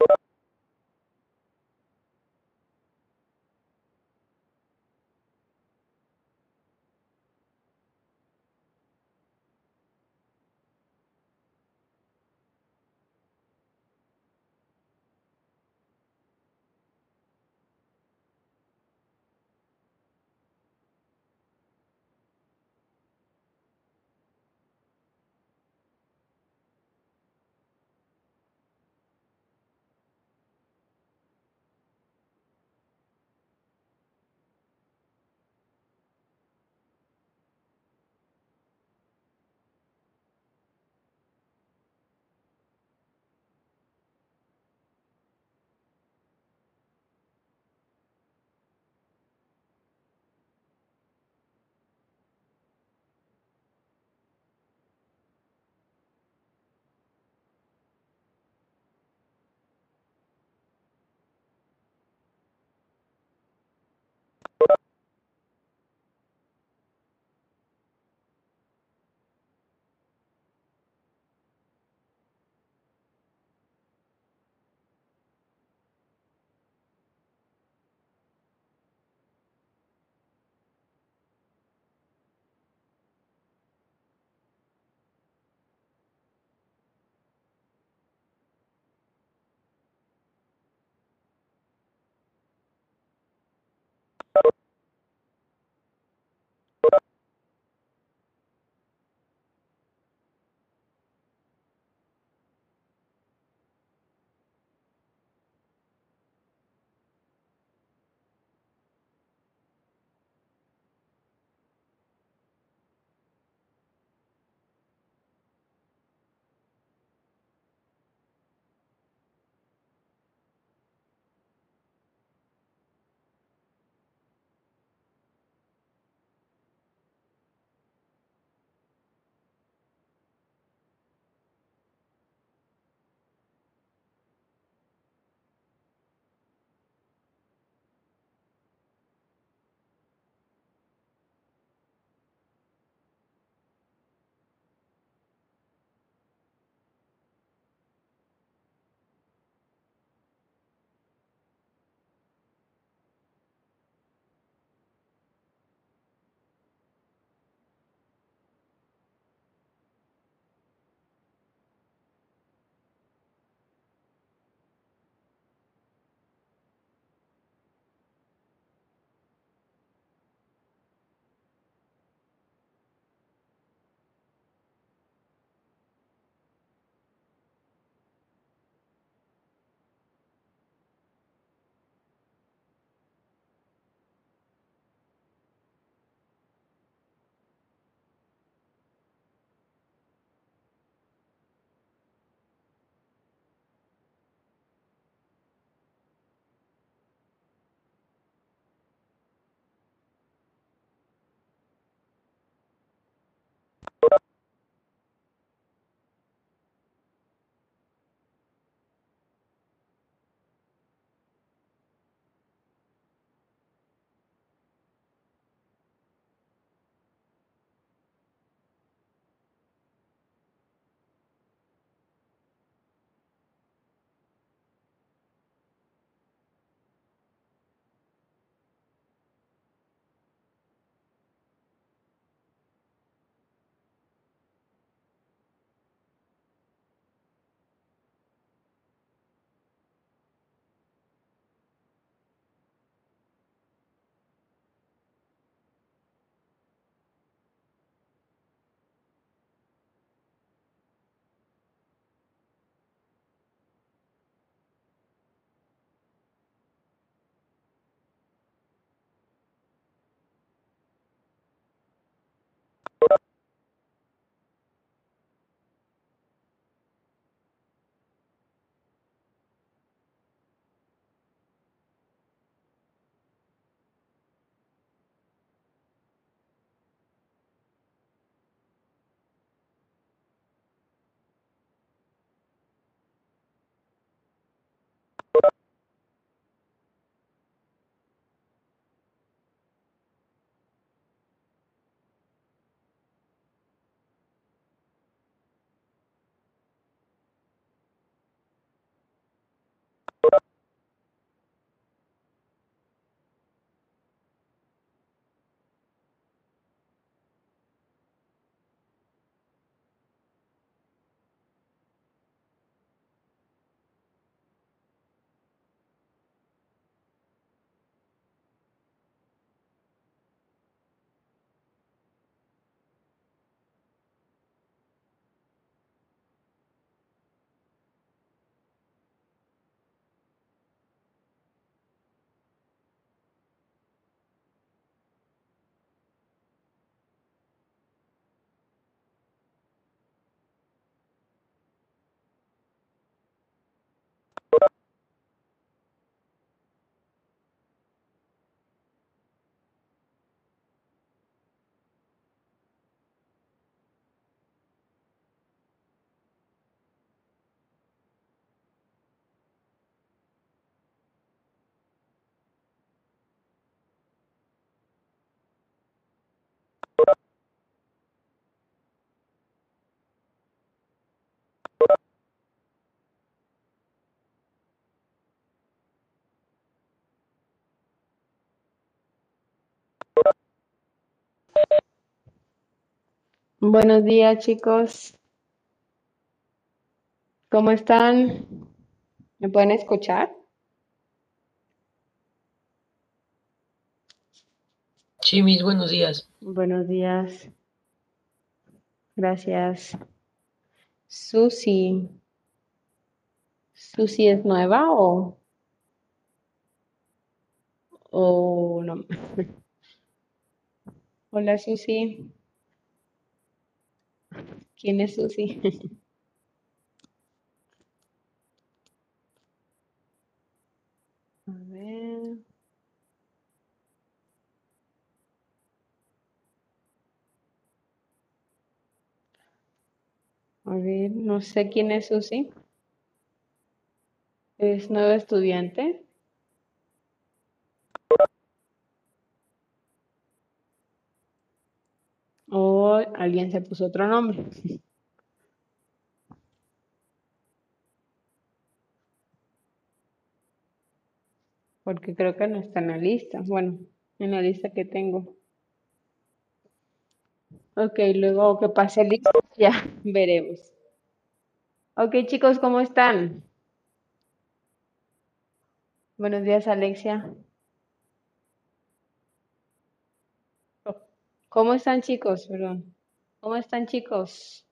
you Buenos días, chicos. ¿Cómo están? ¿Me pueden escuchar? Sí, mis buenos días. Buenos días. Gracias. Susi. ¿Susi es nueva o, o no? Hola, Susi. ¿Quién es Susi? A ver. A ver, no sé quién es Susi. ¿Es nueva estudiante? ¿O alguien se puso otro nombre? Porque creo que no está en la lista. Bueno, en la lista que tengo. Ok, luego que pase el lista, ya veremos. Ok, chicos, ¿cómo están? Buenos días, Alexia. ¿Cómo están, chicos? Perdón. ¿Cómo están, chicos?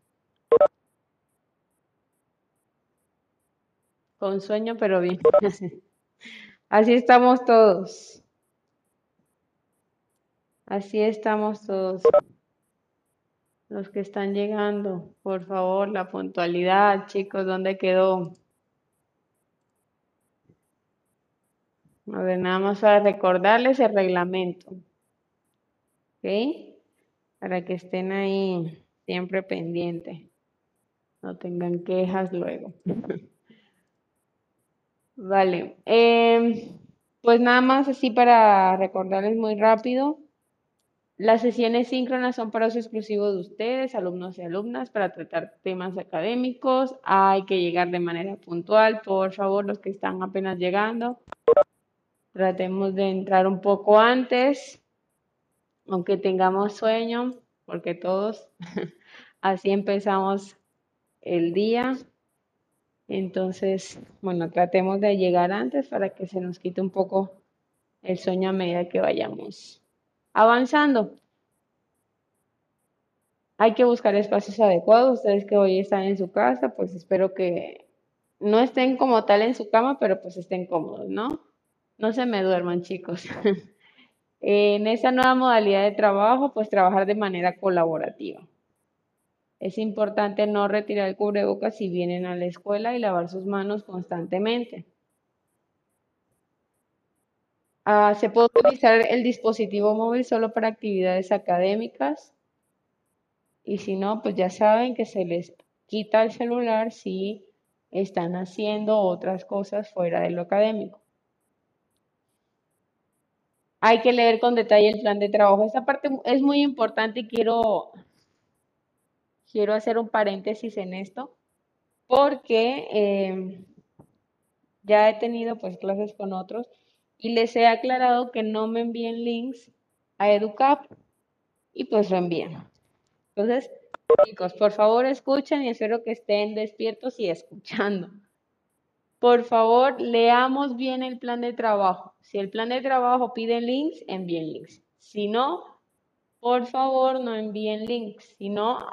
Con sueño, pero bien. Así estamos todos. Así estamos todos. Los que están llegando, por favor, la puntualidad, chicos, ¿dónde quedó? A ver, nada más para recordarles el reglamento. ¿Ok? Para que estén ahí siempre pendientes. No tengan quejas luego. Vale. em, pues nada más así para recordarles muy rápido. Las sesiones síncronas son para uso exclusivo de ustedes, alumnos y alumnas, para tratar temas académicos. Hay que llegar de manera puntual, por favor, los que están apenas llegando. Tratemos de entrar un poco antes, aunque tengamos sueño, porque todos así empezamos el día. Entonces, bueno, tratemos de llegar antes para que se nos quite un poco el sueño a medida que vayamos avanzando. Hay que buscar espacios adecuados. Ustedes que hoy están en su casa, pues espero que no estén como tal en su cama, pero pues estén cómodos, ¿no? No se me duerman, chicos. En esta nueva modalidad de trabajo, pues trabajar de manera colaborativa. Es importante no retirar el cubrebocas si vienen a la escuela y lavar sus manos constantemente. Ah, se puede utilizar el dispositivo móvil solo para actividades académicas y si no, pues ya saben que se les quita el celular si están haciendo otras cosas fuera de lo académico. Hay que leer con detalle el plan de trabajo. Esta parte es muy importante y quiero, quiero hacer un paréntesis en esto porque em, ya he tenido pues clases con otros y les he aclarado que no me envíen links a EduCap y pues lo envían. Entonces, chicos, por favor escuchen y espero que estén despiertos y escuchando. Por favor, leamos bien el plan de trabajo. Si el plan de trabajo pide links, envíen links. Si no, por favor, no envíen links, sino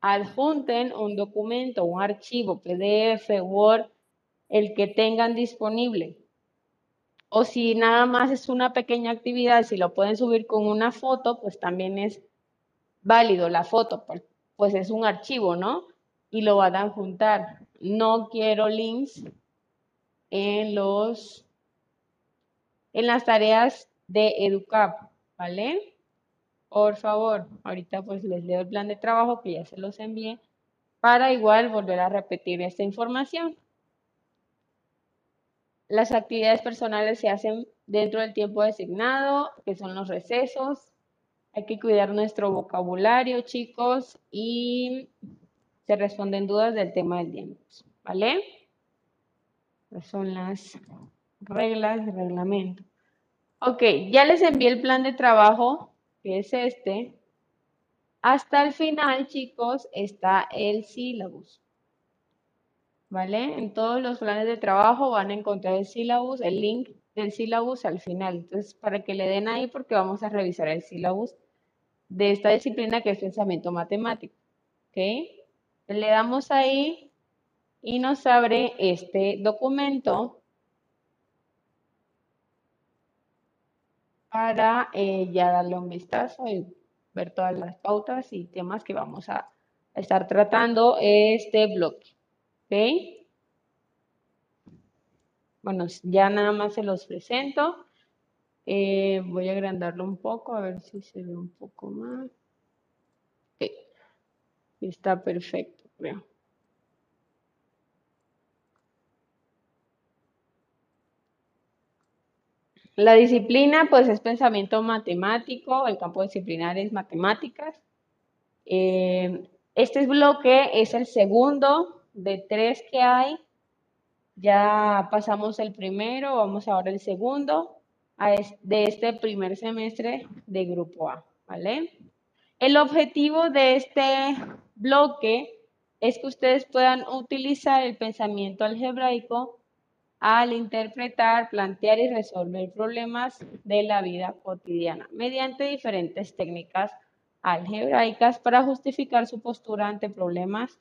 adjunten un documento, un archivo, PDF, Word, el que tengan disponible. O si nada más es una pequeña actividad, si lo pueden subir con una foto, pues también es válido la foto, pues, pues es un archivo, ¿no? Y lo van a juntar. No quiero links en los en las tareas de EduCap, ¿vale? Por favor, ahorita pues les leo el plan de trabajo que ya se los envié para igual volver a repetir esta información. Las actividades personales se hacen dentro del tiempo designado, que son los recesos. Hay que cuidar nuestro vocabulario, chicos, y se responden dudas del tema del día, ¿vale? Son las reglas de reglamento. Ok, ya les envié el plan de trabajo que es este, hasta el final, chicos, está el sílabus. ¿Vale? En todos los planes de trabajo van a encontrar el sílabus, el link del sílabus al final. Entonces, para que le den ahí, porque vamos a revisar el sílabus de esta disciplina que es pensamiento matemático. ¿Ok? Le damos ahí y nos abre este documento para eh, ya darle un vistazo y ver todas las pautas y temas que vamos a estar tratando este bloque. ¿Ok? Bueno, ya nada más se los presento. Eh, voy a agrandarlo un poco, a ver si se ve un poco más. Ok. Está perfecto, creo. La disciplina, pues, es pensamiento matemático, el campo disciplinar es matemáticas. Eh, este bloque es el segundo de tres que hay. Ya pasamos el primero, vamos ahora al segundo de este primer semestre de Grupo A, ¿vale? El objetivo de este bloque es que ustedes puedan utilizar el pensamiento algebraico al interpretar, plantear y resolver problemas de la vida cotidiana mediante diferentes técnicas algebraicas para justificar su postura ante problemas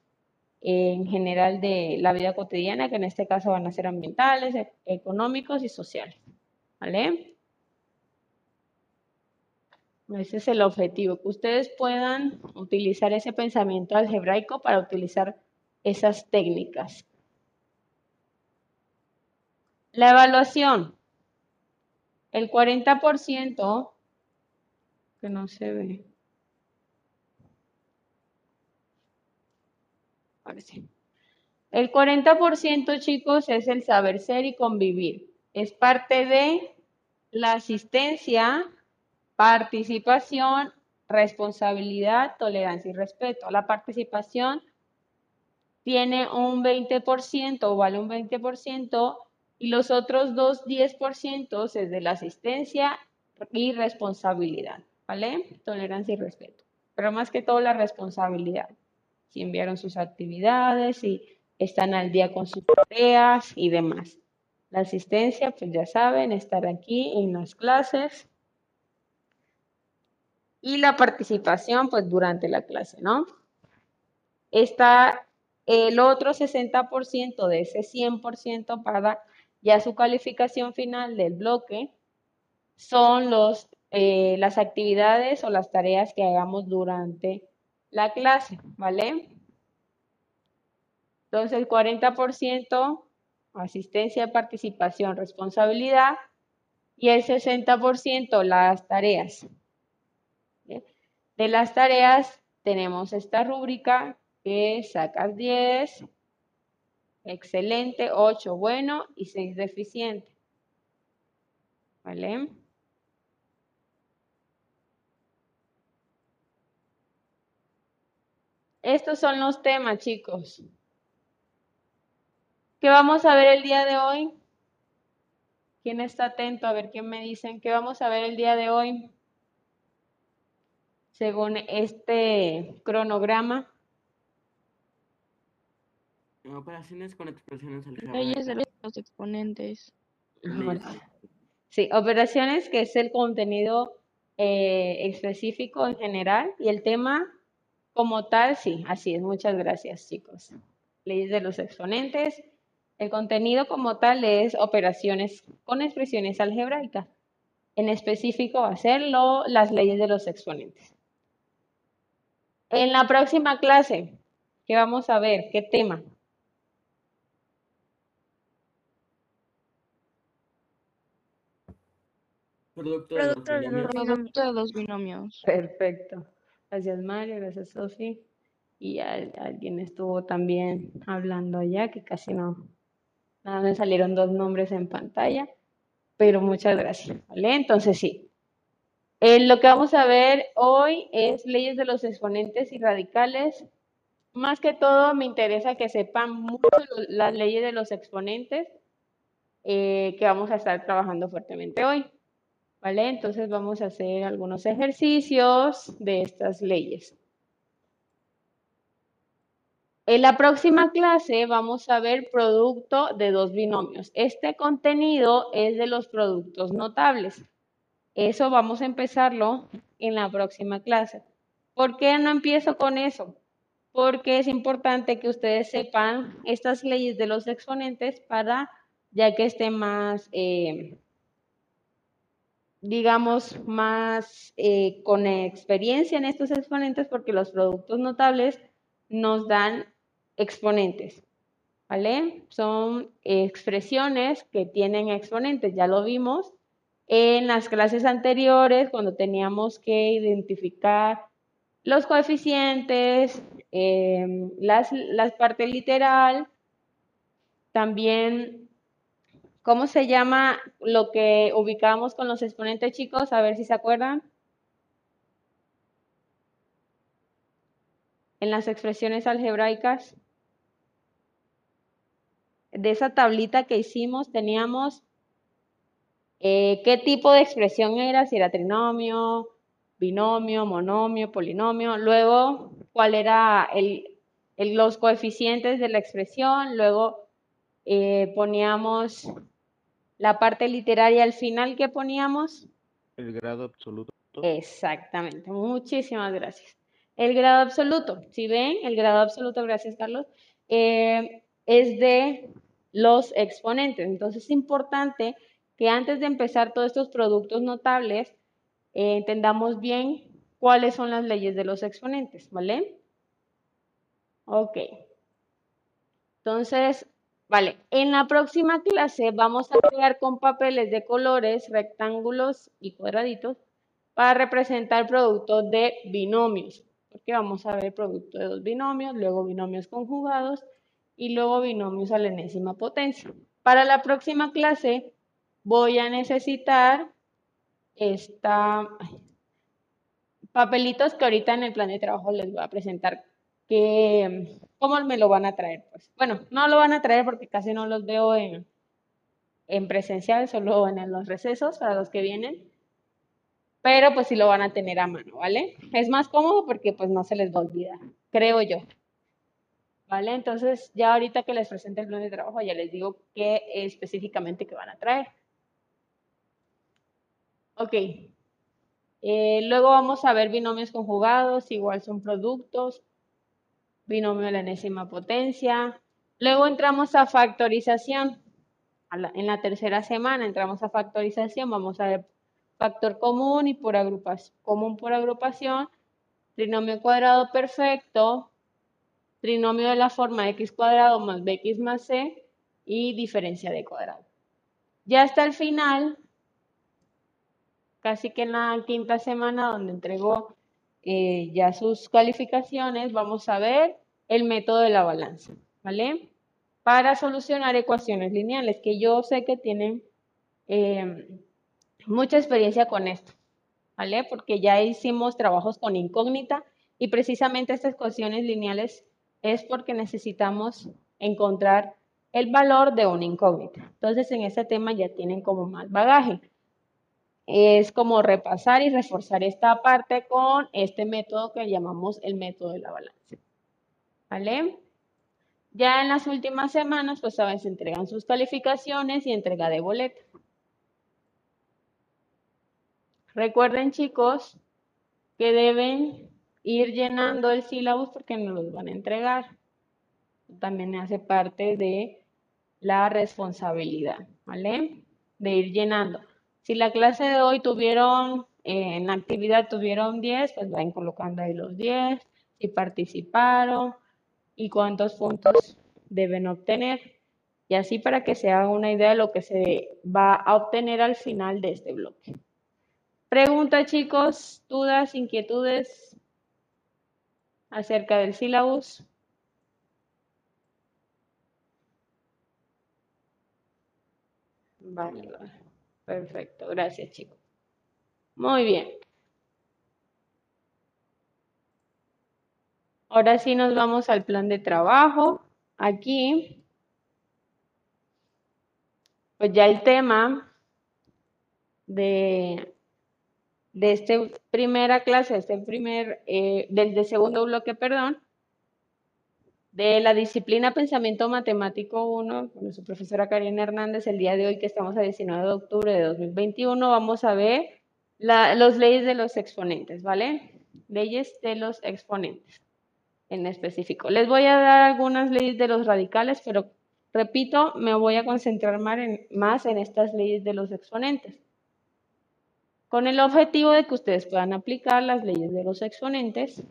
en general de la vida cotidiana, que en este caso van a ser ambientales, e-, económicos y sociales. ¿Vale? Ese es el objetivo, que ustedes puedan utilizar ese pensamiento algebraico para utilizar esas técnicas. La evaluación. El 40% que no se ve. El 40%, chicos, es el saber ser y convivir. Es parte de la asistencia, participación, responsabilidad, tolerancia y respeto. La participación tiene un 20% o vale un 20% y los otros dos 10% es de la asistencia y responsabilidad, ¿vale? Tolerancia y respeto. Pero más que todo la responsabilidad. Si enviaron sus actividades, si están al día con sus tareas y demás. La asistencia, pues ya saben, estar aquí en las clases. Y la participación, pues durante la clase, ¿no? Está el otro 60% de ese 100% para ya su calificación final del bloque son los, eh, las actividades o las tareas que hagamos durante la clase, ¿vale? Entonces, el 40% asistencia, participación, responsabilidad y el 60% las tareas. De las tareas tenemos esta rúbrica que sacas 10, Excelente, 8 bueno y 6 deficiente. ¿Vale? Estos son los temas, chicos. ¿Qué vamos a ver el día de hoy? ¿Quién está atento? A ver quién me dicen. ¿Qué vamos a ver el día de hoy? Según este cronograma. Operaciones con expresiones Leyes de los exponentes. Sí, operaciones que es el contenido eh, específico en general y el tema como tal, sí, así es. Muchas gracias, chicos. Leyes de los exponentes. El contenido como tal es operaciones con expresiones algebraicas. En específico va a ser las leyes de los exponentes. En la próxima clase, ¿qué vamos a ver? ¿Qué tema? Producto, de, los binomios. Perfecto. Gracias Mario, gracias Sofi. Y alguien estuvo también hablando allá, que casi no, nada me salieron dos nombres en pantalla, pero muchas gracias. ¿vale? Entonces sí. Eh, lo que vamos a ver hoy es leyes de los exponentes y radicales. Más que todo me interesa que sepan mucho las leyes de los exponentes eh, que vamos a estar trabajando fuertemente hoy. ¿Vale? Entonces vamos a hacer algunos ejercicios de estas leyes. En la próxima clase vamos a ver producto de dos binomios. Este contenido es de los productos notables. Eso vamos a empezarlo en la próxima clase. ¿Por qué no empiezo con eso? Porque es importante que ustedes sepan estas leyes de los exponentes para ya que esté más, eh, digamos, más eh, con experiencia en estos exponentes, porque los productos notables nos dan exponentes, ¿vale? Son expresiones que tienen exponentes, ya lo vimos en las clases anteriores cuando teníamos que identificar los coeficientes, em, las, las partes literal, también, ¿cómo se llama lo que ubicamos con los exponentes chicos? A ver si se acuerdan. En las expresiones algebraicas de esa tablita que hicimos teníamos eh, qué tipo de expresión era, si era trinomio, binomio, monomio, polinomio, luego cuál era el, los coeficientes de la expresión, luego eh, poníamos la parte literaria al final que poníamos. El grado absoluto. Exactamente, muchísimas gracias. El grado absoluto, si ven, el grado absoluto, gracias Carlos, eh, es de los exponentes. Entonces es importante que antes de empezar todos estos productos notables, eh, entendamos bien cuáles son las leyes de los exponentes, ¿vale? Ok. Entonces, vale, en la próxima clase vamos a crear con papeles de colores, rectángulos y cuadraditos para representar productos de binomios, porque vamos a ver producto de dos binomios, luego binomios conjugados y luego binomios a la enésima potencia. Para la próxima clase voy a necesitar esta papelitos que ahorita en el plan de trabajo les voy a presentar que cómo me lo van a traer. Pues bueno, no lo van a traer porque casi no los veo en, en presencial, solo en los recesos para los que vienen. Pero pues sí lo van a tener a mano, ¿vale? Es más cómodo porque pues no se les va a olvidar, creo yo. ¿Vale? Entonces, ya ahorita que les presente el plan de trabajo, ya les digo qué específicamente que van a traer. Ok. Eh, luego vamos a ver binomios conjugados, igual son productos, binomio de la enésima potencia. Luego entramos a factorización. en la tercera semana entramos a factorización, vamos a ver factor común y por agrupación, común por agrupación, trinomio cuadrado perfecto, trinomio de la forma x cuadrado más bx más c y diferencia de cuadrado. Ya hasta el final, casi que en la quinta semana donde entregó eh, ya sus calificaciones, vamos a ver el método de la balanza, ¿vale? Para solucionar ecuaciones lineales, que yo sé que tienen eh, mucha experiencia con esto, ¿vale? Porque ya hicimos trabajos con incógnita y precisamente estas ecuaciones lineales es porque necesitamos encontrar el valor de una incógnita. Entonces, en este tema ya tienen como más bagaje. Es como repasar y reforzar esta parte con este método que llamamos el método de la balanza. ¿Vale? Ya en las últimas semanas, pues a veces entregan sus calificaciones y entrega de boleto. Recuerden, chicos, que deben ir llenando el sílabus porque nos los van a entregar. También hace parte de la responsabilidad, ¿vale? De ir llenando. Si la clase de hoy tuvieron, eh, en la actividad tuvieron 10, pues vayan colocando ahí los 10, si participaron y cuántos puntos deben obtener. Y así para que se haga una idea de lo que se va a obtener al final de este bloque. Pregunta, chicos, dudas, inquietudes acerca del sílabus. Vale, perfecto, gracias chicos. Muy bien. Ahora sí nos vamos al plan de trabajo. Aquí, pues ya el tema de de esta primera clase, este primer, eh, del de segundo bloque, perdón, de la disciplina Pensamiento Matemático 1, con su profesora Karina Hernández, el día de hoy que estamos a 19 de octubre de 2021, vamos a ver la, los leyes de los exponentes, ¿vale? Leyes de los exponentes en específico. Les voy a dar algunas leyes de los radicales, pero repito, me voy a concentrar más en, más en estas leyes de los exponentes con el objetivo de que ustedes puedan aplicar las leyes de los exponentes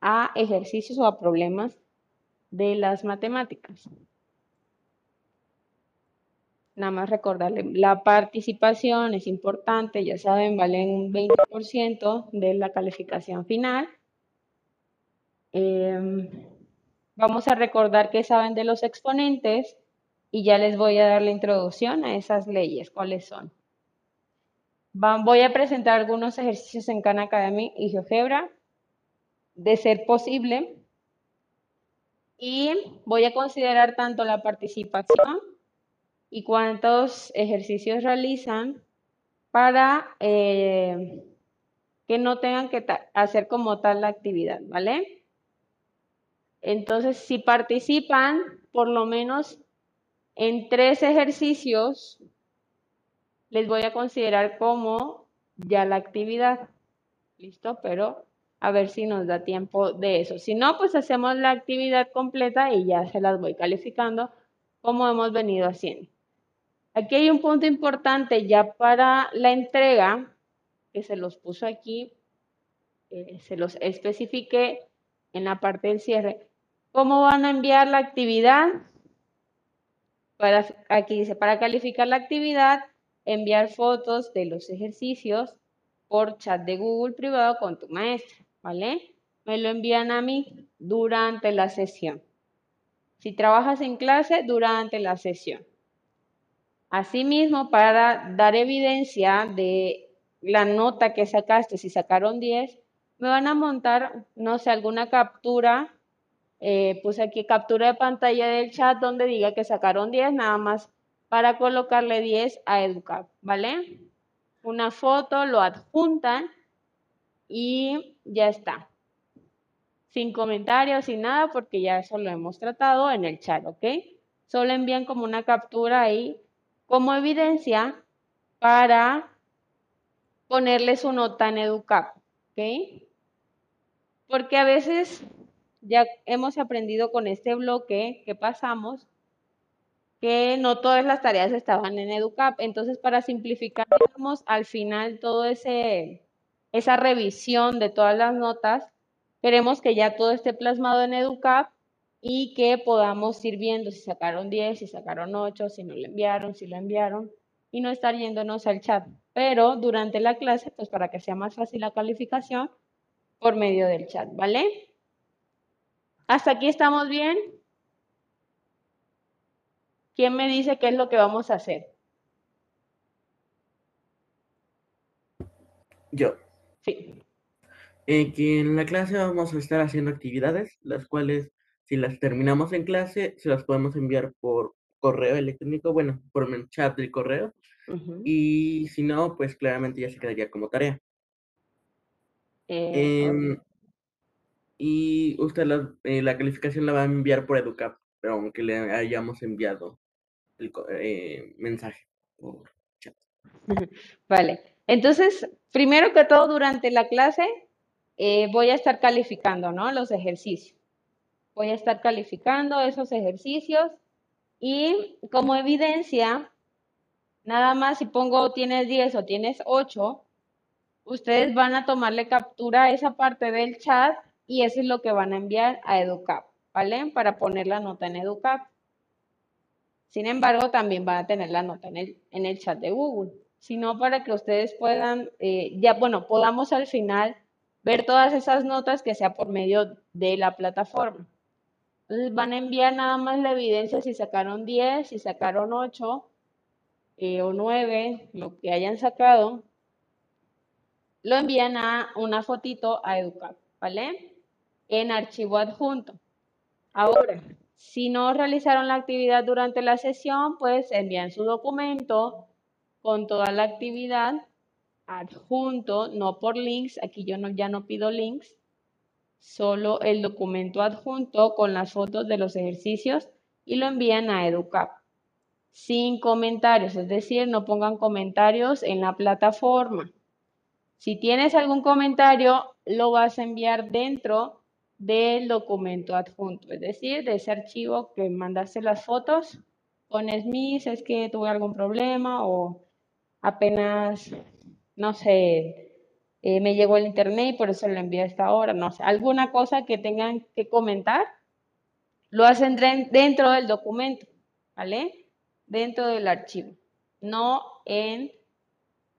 a ejercicios o a problemas de las matemáticas. Nada más recordarle, la participación es importante, ya saben, vale un 20% de la calificación final. Em, vamos a recordar que saben de los exponentes y ya les voy a dar la introducción a esas leyes, cuáles son voy a presentar algunos ejercicios en Khan Academy y GeoGebra, de ser posible. Y voy a considerar tanto la participación y cuántos ejercicios realizan para eh, que no tengan que hacer como tal la actividad, ¿vale? Entonces, si participan por lo menos en tres ejercicios, les voy a considerar como ya la actividad. ¿Listo? Pero a ver si nos da tiempo de eso. Si no, pues hacemos la actividad completa y ya se las voy calificando como hemos venido haciendo. Aquí hay un punto importante ya para la entrega, que se los puso aquí, eh, se los especifique en la parte del cierre. ¿Cómo van a enviar la actividad? Aquí dice, para calificar la actividad, enviar fotos de los ejercicios por chat de Google privado con tu maestra, ¿vale? Me lo envían a mí durante la sesión. Si trabajas en clase, durante la sesión. Asimismo, para dar evidencia de la nota que sacaste, si sacaron 10, me van a montar, no sé, alguna captura. Eh, puse aquí captura de pantalla del chat donde diga que sacaron 10, nada más para colocarle 10 a educar, ¿vale? Una foto, lo adjuntan y ya está. Sin comentarios, sin nada, porque ya eso lo hemos tratado en el chat, ¿ok? Solo envían como una captura ahí como evidencia para ponerle su nota en EduCap, ¿ok? Porque a veces ya hemos aprendido con este bloque que pasamos que no todas las tareas estaban en EduCap. Entonces, para simplificar, digamos, al final todo ese esa revisión de todas las notas, queremos que ya todo esté plasmado en EduCap y que podamos ir viendo si sacaron 10, si sacaron 8, si no lo enviaron, si lo enviaron y no estar yéndonos al chat. Pero durante la clase, pues para que sea más fácil la calificación, por medio del chat, ¿vale? ¿Hasta aquí estamos bien? ¿Quién me dice qué es lo que vamos a hacer? Yo. Sí. Eh, que en la clase vamos a estar haciendo actividades, las cuales si las terminamos en clase, se las podemos enviar por correo electrónico, bueno, por el chat del correo. Y si no, pues claramente ya se quedaría como tarea. Eh, em, y usted la, eh, la, calificación la va a enviar por EduCap, pero aunque le hayamos enviado el eh, mensaje por chat. Vale, entonces, primero que todo, durante la clase eh, voy a estar calificando, ¿no? Los ejercicios. Voy a estar calificando esos ejercicios y como evidencia, nada más si pongo tienes 10 o tienes 8, ustedes van a tomarle captura a esa parte del chat y eso es lo que van a enviar a EduCap, ¿vale? Para poner la nota en EduCap. Sin embargo, también van a tener la nota en el, en el chat de Google, sino para que ustedes puedan, eh, ya, bueno, podamos al final ver todas esas notas que sea por medio de la plataforma. Entonces van a enviar nada más la evidencia si sacaron 10, si sacaron 8 eh, o 9, lo que hayan sacado, lo envían a una fotito a Educar, ¿vale? En archivo adjunto. Ahora, si no realizaron la actividad durante la sesión, pues envían su documento con toda la actividad adjunto, no por links, aquí yo no, ya no pido links, solo el documento adjunto con las fotos de los ejercicios y lo envían a EduCap sin comentarios, es decir, no pongan comentarios en la plataforma. Si tienes algún comentario, lo vas a enviar dentro del documento adjunto, es decir, de ese archivo que mandaste las fotos, pones mis, es que tuve algún problema o apenas, no sé, eh, me llegó el internet y por eso lo envié a esta hora, no sé, alguna cosa que tengan que comentar, lo hacen dentro del documento, ¿vale? Dentro del archivo, no en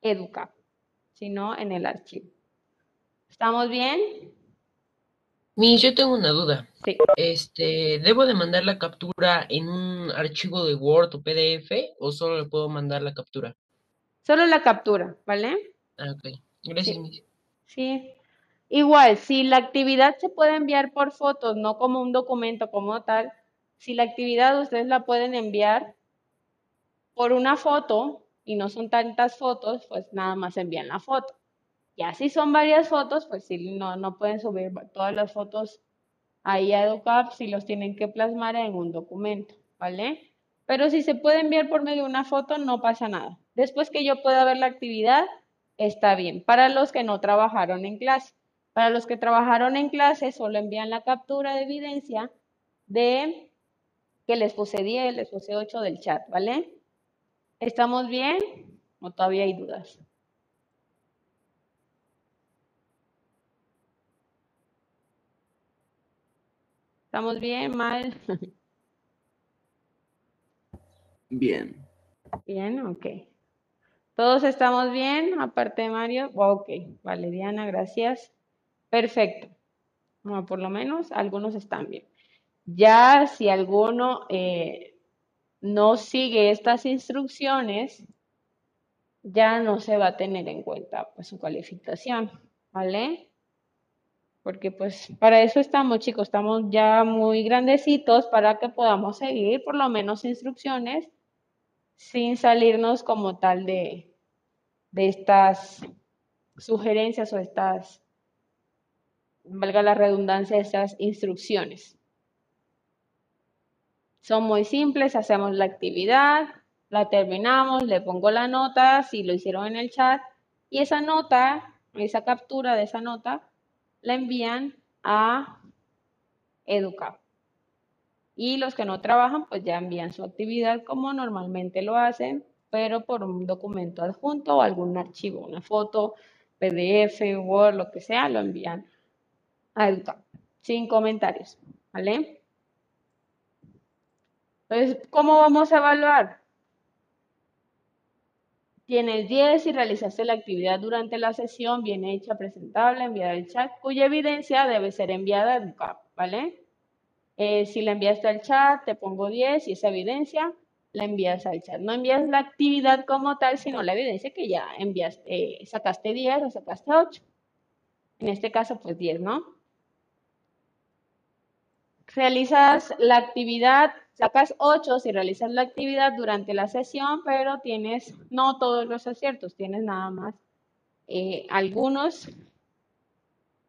Educa, sino en el archivo. ¿Estamos bien? Miss, yo tengo una duda. Sí. Este, ¿debo de mandar la captura en un archivo de Word o PDF o solo le puedo mandar la captura? Solo la captura, ¿vale? Ah, ok. Gracias, Sí. Miss. Sí. Igual, si la actividad se puede enviar por fotos, no como un documento como tal, si la actividad ustedes la pueden enviar por una foto y no son tantas fotos, pues nada más envían la foto. Ya si son varias fotos, pues sí, no, no pueden subir todas las fotos ahí a EduCap, si los tienen que plasmar en un documento, ¿vale? Pero si se puede enviar por medio de una foto, no pasa nada. Después que yo pueda ver la actividad, está bien. Para los que no trabajaron en clase. Para los que trabajaron en clase, solo envían la captura de evidencia de que les puse 10, les puse 8 del chat, ¿vale? ¿Estamos bien? ¿O todavía hay dudas? ¿Estamos bien? ¿Mal? Bien. Bien, ok. ¿Todos estamos bien? Aparte de Mario. Ok, vale, Diana, gracias. Perfecto. Por lo menos algunos están bien. Ya si alguno eh, no sigue estas instrucciones, ya no se va a tener en cuenta pues, su calificación, ¿vale? Porque pues para eso estamos, chicos, estamos ya muy grandecitos para que podamos seguir por lo menos instrucciones sin salirnos como tal de, de estas sugerencias o estas, valga la redundancia, estas instrucciones. Son muy simples, hacemos la actividad, la terminamos, le pongo la nota, si lo hicieron en el chat, y esa nota, esa captura de esa nota, la envían a Educap. Y los que no trabajan, pues ya envían su actividad como normalmente lo hacen, pero por un documento adjunto o algún archivo, una foto, PDF, Word, lo que sea, lo envían a Educap, sin comentarios, ¿vale? Entonces, ¿cómo vamos a evaluar? Tienes 10 si realizaste la actividad durante la sesión bien hecha, presentable, enviada al chat, cuya evidencia debe ser enviada a Educap, ¿vale? Eh, si la enviaste al chat, te pongo 10 y esa evidencia la envías al chat. No envías la actividad como tal, sino la evidencia que ya enviaste, eh, sacaste 10 o sacaste 8. En este caso, pues 10, ¿no? Realizas la actividad, sacas 8 si realizas la actividad durante la sesión, pero tienes no todos los aciertos, tienes nada más eh, algunos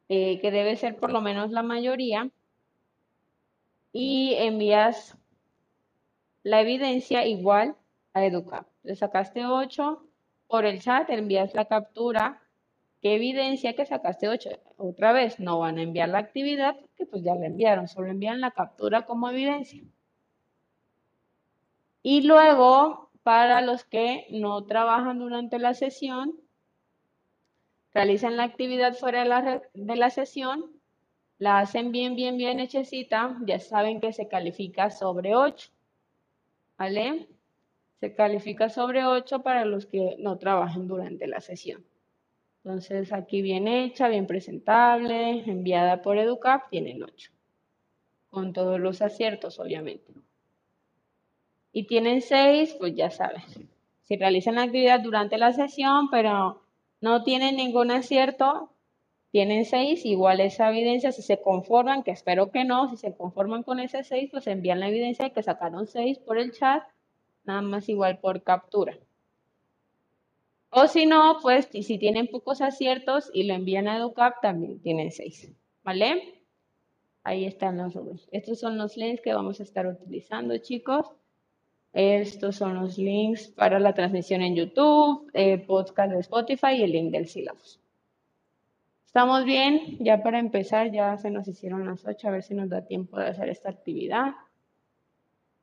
eh, que debe ser por lo menos la mayoría y envías la evidencia igual a Educap. Le sacaste 8 por el chat, envías la captura que evidencia que sacaste 8. Otra vez, no van a enviar la actividad porque pues ya la enviaron, solo envían la captura como evidencia. Y luego, para los que no trabajan durante la sesión, realizan la actividad fuera de la, de la sesión, la hacen bien, bien, bien hechecita, ya saben que se califica sobre 8, ¿vale? Se califica sobre 8 para los que no trabajan durante la sesión. Entonces, aquí bien hecha, bien presentable, enviada por Educap, tienen 8, con todos los aciertos, obviamente. Y tienen 6, pues ya saben. Si realizan la actividad durante la sesión, pero no tienen ningún acierto, tienen 6, igual esa evidencia, si se conforman, que espero que no, si se conforman con ese 6, pues envían la evidencia de que sacaron 6 por el chat, nada más igual por captura. O si no, pues si tienen pocos aciertos y lo envían a EduCap, también tienen 6. ¿Vale? Ahí están los links. Estos son los links que vamos a estar utilizando, chicos. Estos son los links para la transmisión en YouTube, eh, podcast de Spotify y el link del sílabus. ¿Estamos bien? Ya para empezar, ya se nos hicieron las 8, a ver si nos da tiempo de hacer esta actividad.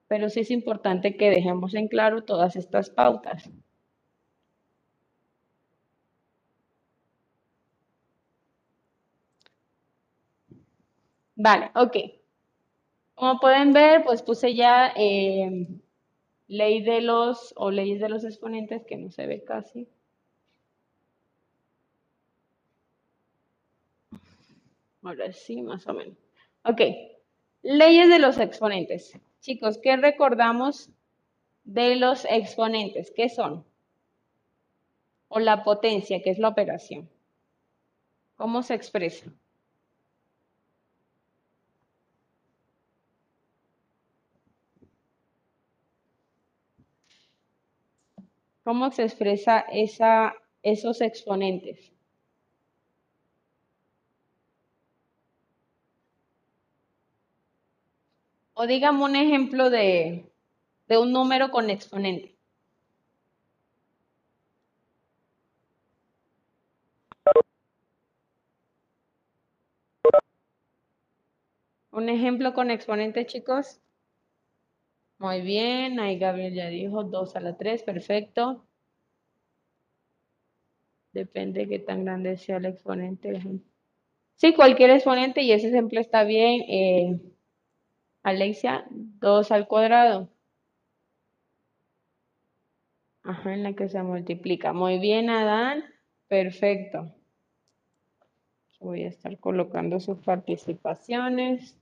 Pero sí es importante que dejemos en claro todas estas pautas. Vale, ok. Como pueden ver, pues puse ya eh, ley de los o leyes de los exponentes que no se ve casi. Ahora sí, más o menos. Ok, leyes de los exponentes. Chicos, ¿qué recordamos de los exponentes? ¿Qué son? O la potencia, que es la operación. ¿Cómo se expresa? ¿Cómo se expresa esa, esos exponentes? O dígame un ejemplo de, de un número con exponente. Un ejemplo con exponente, chicos. Muy bien, ahí Gabriel ya dijo 2 a la 3, perfecto. Depende de qué tan grande sea el exponente. Sí, cualquier exponente y ese ejemplo está bien. Eh, Alexia, 2 al cuadrado. Ajá, en la que se multiplica. Muy bien, Adán. Perfecto. Voy a estar colocando sus participaciones.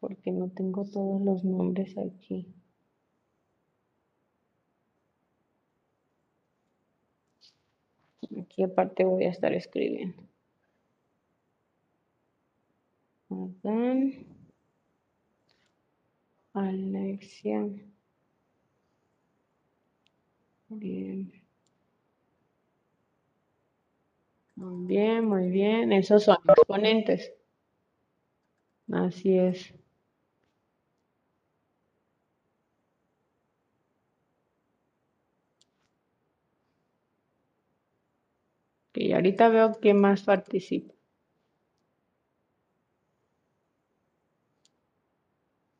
porque no tengo todos los nombres aquí. Aquí aparte voy a estar escribiendo. Adán. Alexia. Bien. Muy bien, muy bien. Esos son exponentes. Así es. Y ahorita veo quién más participa.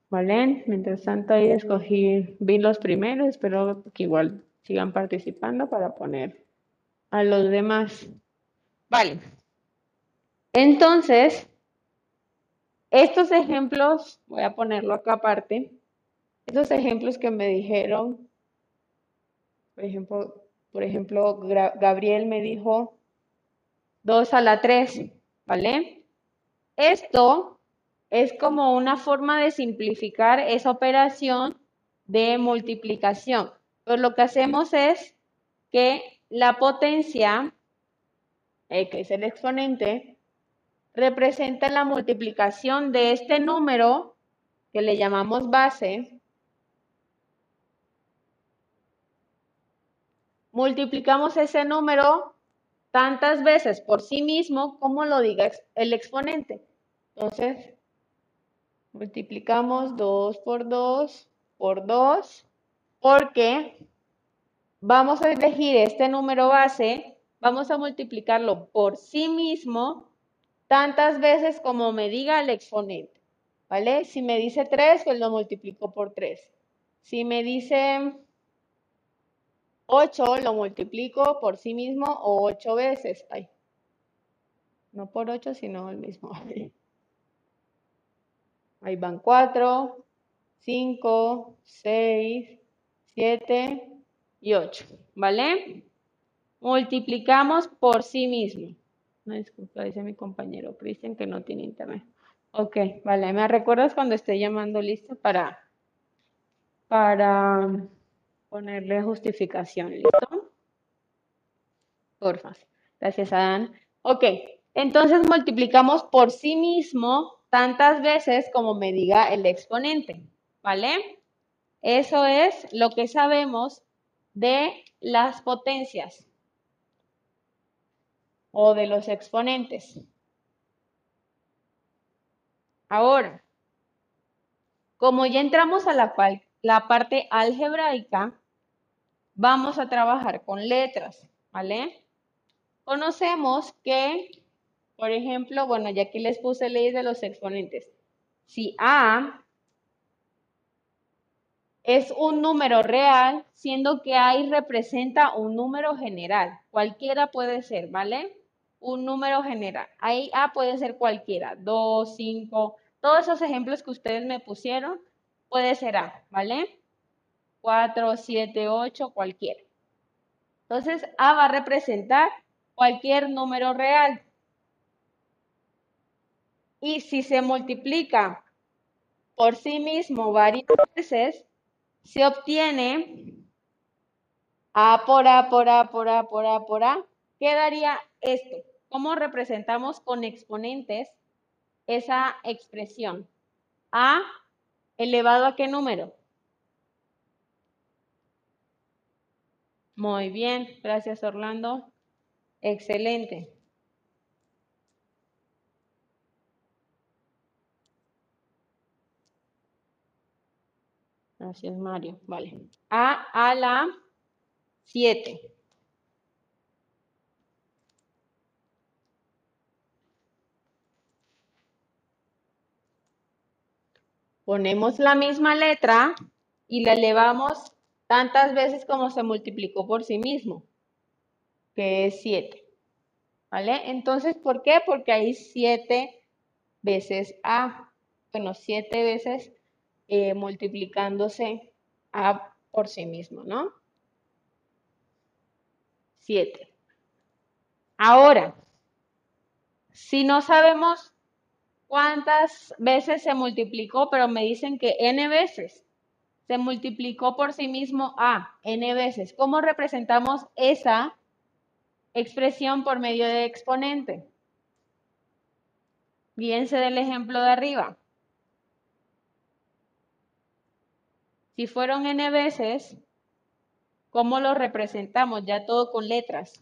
¿Vale? Mientras tanto ahí escogí, vi los primeros, espero que igual sigan participando para poner a los demás. Vale. Entonces, estos ejemplos, voy a ponerlo acá aparte, estos ejemplos que me dijeron, por ejemplo, por ejemplo, Gabriel me dijo 2 a la 3, ¿vale? Esto es como una forma de simplificar esa operación de multiplicación. Pues lo que hacemos es que la potencia, eh, que es el exponente, representa la multiplicación de este número que le llamamos base. Multiplicamos ese número tantas veces por sí mismo como lo diga el exponente. Entonces, multiplicamos 2 por 2 por 2 porque vamos a elegir este número base, vamos a multiplicarlo por sí mismo tantas veces como me diga el exponente. ¿Vale? Si me dice 3, pues lo multiplico por 3. Si me dice 8 lo multiplico por sí mismo o 8 veces. Ay, no por 8, sino el mismo. Ahí van 4, 5, 6, 7 y 8. ¿Vale? Multiplicamos por sí mismo. No, disculpa, dice mi compañero Cristian que no tiene internet. Ok, vale. ¿Me recuerdas cuando esté llamando listo para, para ponerle justificación, ¿listo? Porfa. Gracias, Adán. Ok, Entonces multiplicamos por sí mismo tantas veces como me diga el exponente, ¿vale? Eso es lo que sabemos de las potencias o de los exponentes. Ahora, como ya entramos a la, la parte algebraica, vamos a trabajar con letras, ¿vale? Conocemos que, por ejemplo, bueno, ya aquí les puse ley de los exponentes. Si A es un número real, siendo que A representa un número general, cualquiera puede ser, ¿vale? Un número general. Ahí A puede ser cualquiera, 2, 5, todos esos ejemplos que ustedes me pusieron, puede ser A, ¿vale? 4, 7, 8, cualquiera. Entonces, A va a representar cualquier número real. Y si se multiplica por sí mismo varias veces, se obtiene A por A por A por A por A por A. Quedaría esto. ¿Cómo representamos con exponentes esa expresión? A elevado a qué número? Muy bien, gracias Orlando. Excelente. Gracias, Mario. Vale. A a la 7. Ponemos la misma letra y la elevamos tantas veces como se multiplicó por sí mismo, que es 7. ¿Vale? Entonces, ¿por qué? Porque hay 7 veces A. Bueno, 7 veces eh, multiplicándose A por sí mismo, ¿no? 7. Ahora, si no sabemos cuántas veces se multiplicó, pero me dicen que n veces, se multiplicó por sí mismo a n veces. ¿Cómo representamos esa expresión por medio de exponente? Fíjense del ejemplo de arriba. Si fueron n veces, ¿cómo lo representamos? Ya todo con letras.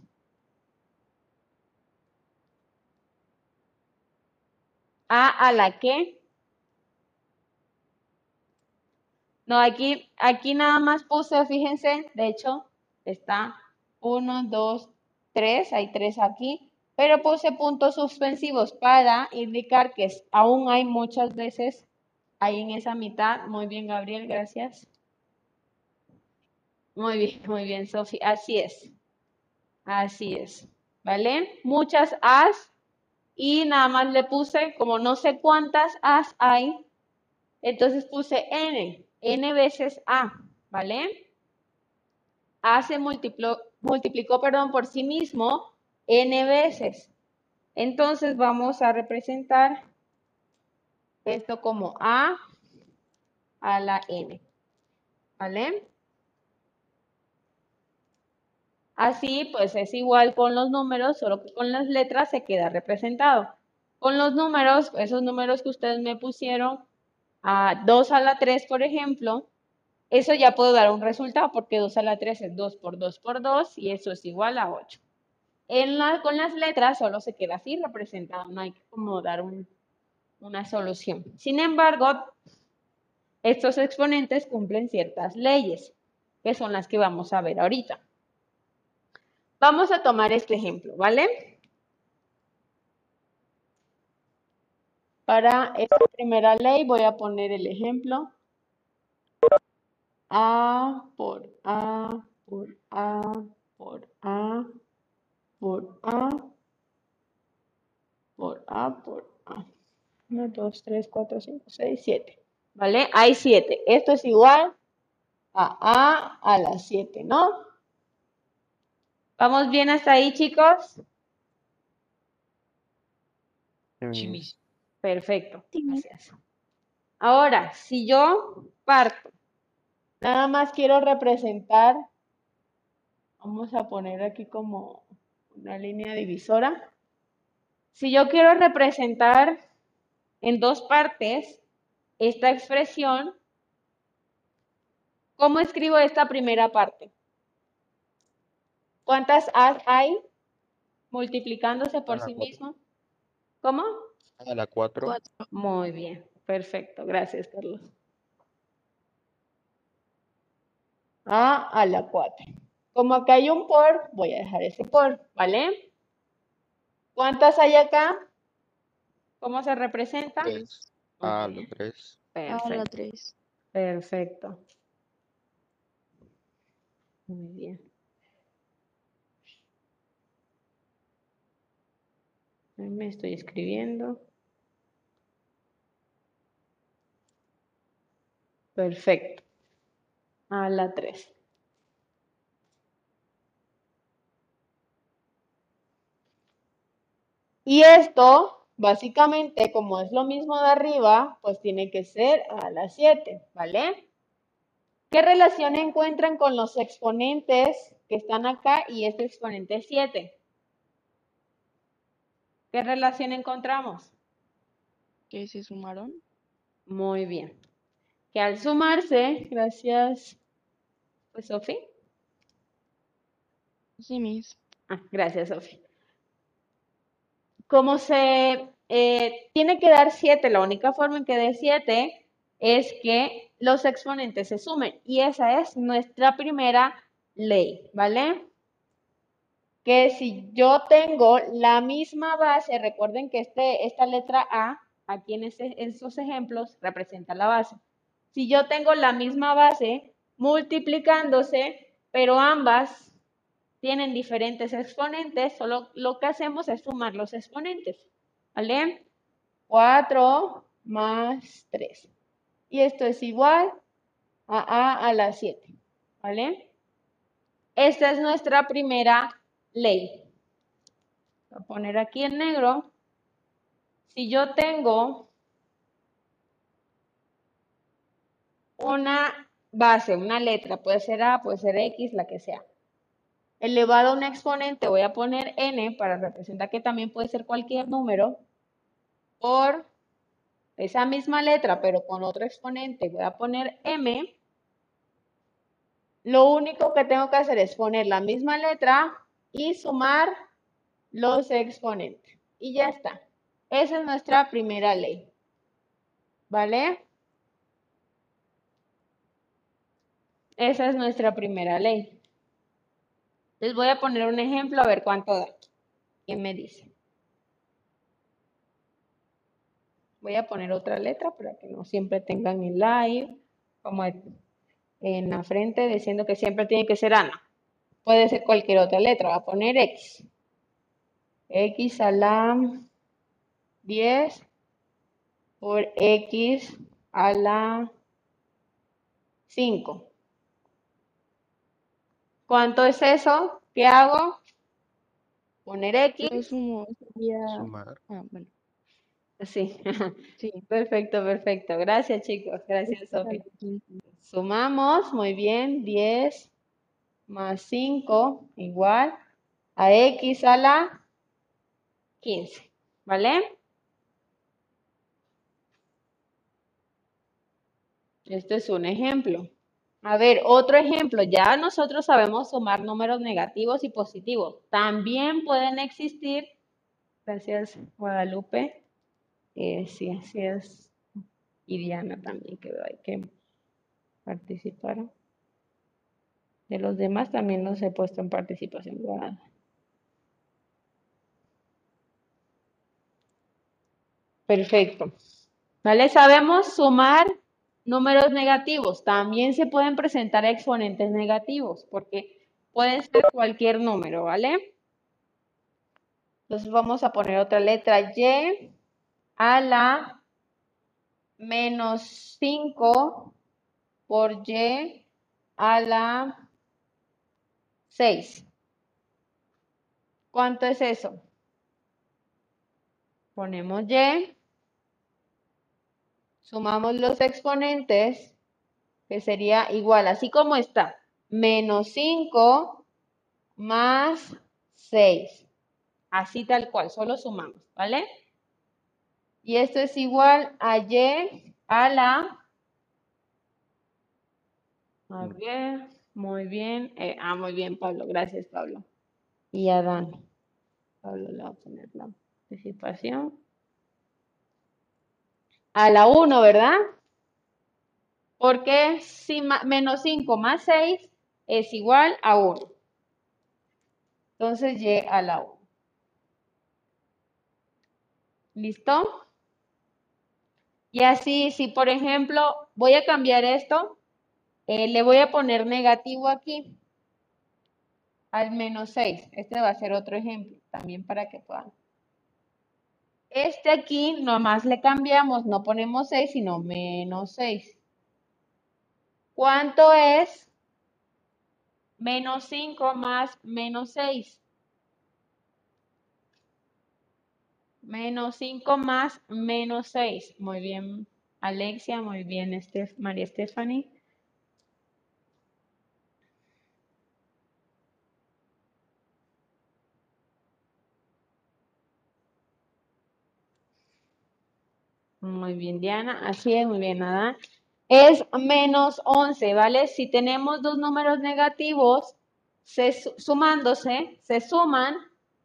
A a la que. No, aquí, aquí nada más puse, fíjense, de hecho, está 1, 2, 3, hay 3 aquí, pero puse puntos suspensivos para indicar que aún hay muchas veces ahí en esa mitad. Muy bien, Gabriel, gracias. Muy bien, muy bien, Sofía. Así es. Así es. ¿Vale? Muchas as y nada más le puse, como no sé cuántas as hay, entonces puse n, n veces a, ¿vale? A se multiplicó, multiplicó perdón, por sí mismo n veces. Entonces vamos a representar esto como a a la n, ¿vale? Así, pues es igual con los números, solo que con las letras se queda representado. Con los números, esos números que ustedes me pusieron, a 2 a la 3, por ejemplo, eso ya puedo dar un resultado porque 2 a la 3 es 2 por 2 por 2 y eso es igual a 8. En con las letras solo se queda así representado, no hay que como dar una solución. Sin embargo, estos exponentes cumplen ciertas leyes, que son las que vamos a ver ahorita. Vamos a tomar este ejemplo, ¿vale? Para esta primera ley voy a poner el ejemplo. A por A por A por A por A por A por A. 1, 2, 3, 4, 5, 6, 7. ¿Vale? Hay 7. Esto es igual a A a la 7, ¿no? ¿Vamos bien hasta ahí, chicos? Perfecto, gracias. Ahora, si yo parto, nada más quiero representar, vamos a poner aquí como una línea divisora. Si yo quiero representar en dos partes esta expresión, ¿cómo escribo esta primera parte? ¿Cuántas A hay multiplicándose por sí cuatro. mismo? ¿Cómo? A la 4. Cuatro. Muy bien, perfecto. Gracias, Carlos. A a la 4. Como acá hay un por, voy a dejar ese por, ¿vale? ¿Cuántas hay acá? ¿Cómo se representa? 3. A la 3. A la Perfecto, tres. perfecto. Muy bien. Me estoy escribiendo. Perfecto. A la 3. Y esto, básicamente, como es lo mismo de arriba, pues tiene que ser a la 7, ¿vale? ¿Qué relación encuentran con los exponentes que están acá y este exponente 7? ¿Qué relación encontramos? ¿Que se sumaron? Muy bien. Que al sumarse, gracias, pues Sofi. Sí, mis. Ah, gracias, Sofi. Como se eh, tiene que dar 7, la única forma en que dé 7 es que los exponentes se sumen. Y esa es nuestra primera ley, ¿vale? Que si yo tengo la misma base, recuerden que este, esta letra A, aquí en, ese- en esos ejemplos, representa la base. Si yo tengo la misma base multiplicándose, pero ambas tienen diferentes exponentes, solo lo que hacemos es sumar los exponentes, ¿vale? 4 más 3. Y esto es igual a A a la 7, ¿vale? Esta es nuestra primera ley. Voy a poner aquí en negro. Si yo tengo una base, una letra, puede ser A, puede ser X, la que sea. Elevado a un exponente, voy a poner n para representar que también puede ser cualquier número, por esa misma letra, pero con otro exponente, voy a poner m. Lo único que tengo que hacer es poner la misma letra y sumar los exponentes. Y ya está. Esa es nuestra primera ley. ¿Vale? Esa es nuestra primera ley. Les voy a poner un ejemplo a ver cuánto da. ¿Quién me dice? Voy a poner otra letra para que no siempre tengan el live como en la frente diciendo que siempre tiene que ser Ana. Puede ser cualquier otra letra. Voy a poner X. X a la 10 por X a la 5. ¿Cuánto es eso? ¿Qué hago? Poner X. sumo. Sumar. Ah, bueno, Sí. sí. Perfecto, perfecto. Gracias, chicos. Gracias, X a Sofi. la quince. Sumamos, muy bien, 10 más 5 igual a x a la 15, ¿vale? Este es un ejemplo. A ver, otro ejemplo. Ya nosotros sabemos sumar números negativos y positivos. También pueden existir, gracias Guadalupe, eh, sí, así es, y Diana también, que hay que participaron. De los demás también los he puesto en participación dorada. Perfecto. ¿Vale? Sabemos sumar números negativos. También se pueden presentar exponentes negativos, porque puede ser cualquier número, ¿vale? Entonces vamos a poner otra letra Y a la menos 5 por y a la 6. ¿Cuánto es eso? Ponemos y, sumamos los exponentes, que sería igual, así como está, menos 5 más 6. Así tal cual, solo sumamos, ¿vale? Y esto es igual a y a la... A ver, muy bien. eh, ah, muy bien, Pablo. Gracias, Pablo. Y a. Pablo le va a poner la participación. A la 1, ¿verdad? Porque si menos 5 más 6 es igual a 1. Entonces, y a la 1. ¿Listo? Y así, si por ejemplo voy a cambiar esto, eh, le voy a poner negativo aquí al menos 6. Este va a ser otro ejemplo también para que puedan. Este aquí nomás le cambiamos, no ponemos 6, sino menos 6. ¿Cuánto es menos 5 más menos 6? Menos 5 más menos 6. Muy bien, Alexia. Muy bien, Estef- María Stephanie. Muy bien, Diana. Así es, muy bien, Adán. Es menos 11, ¿vale? Si tenemos dos números negativos se, su- sumándose, se suman,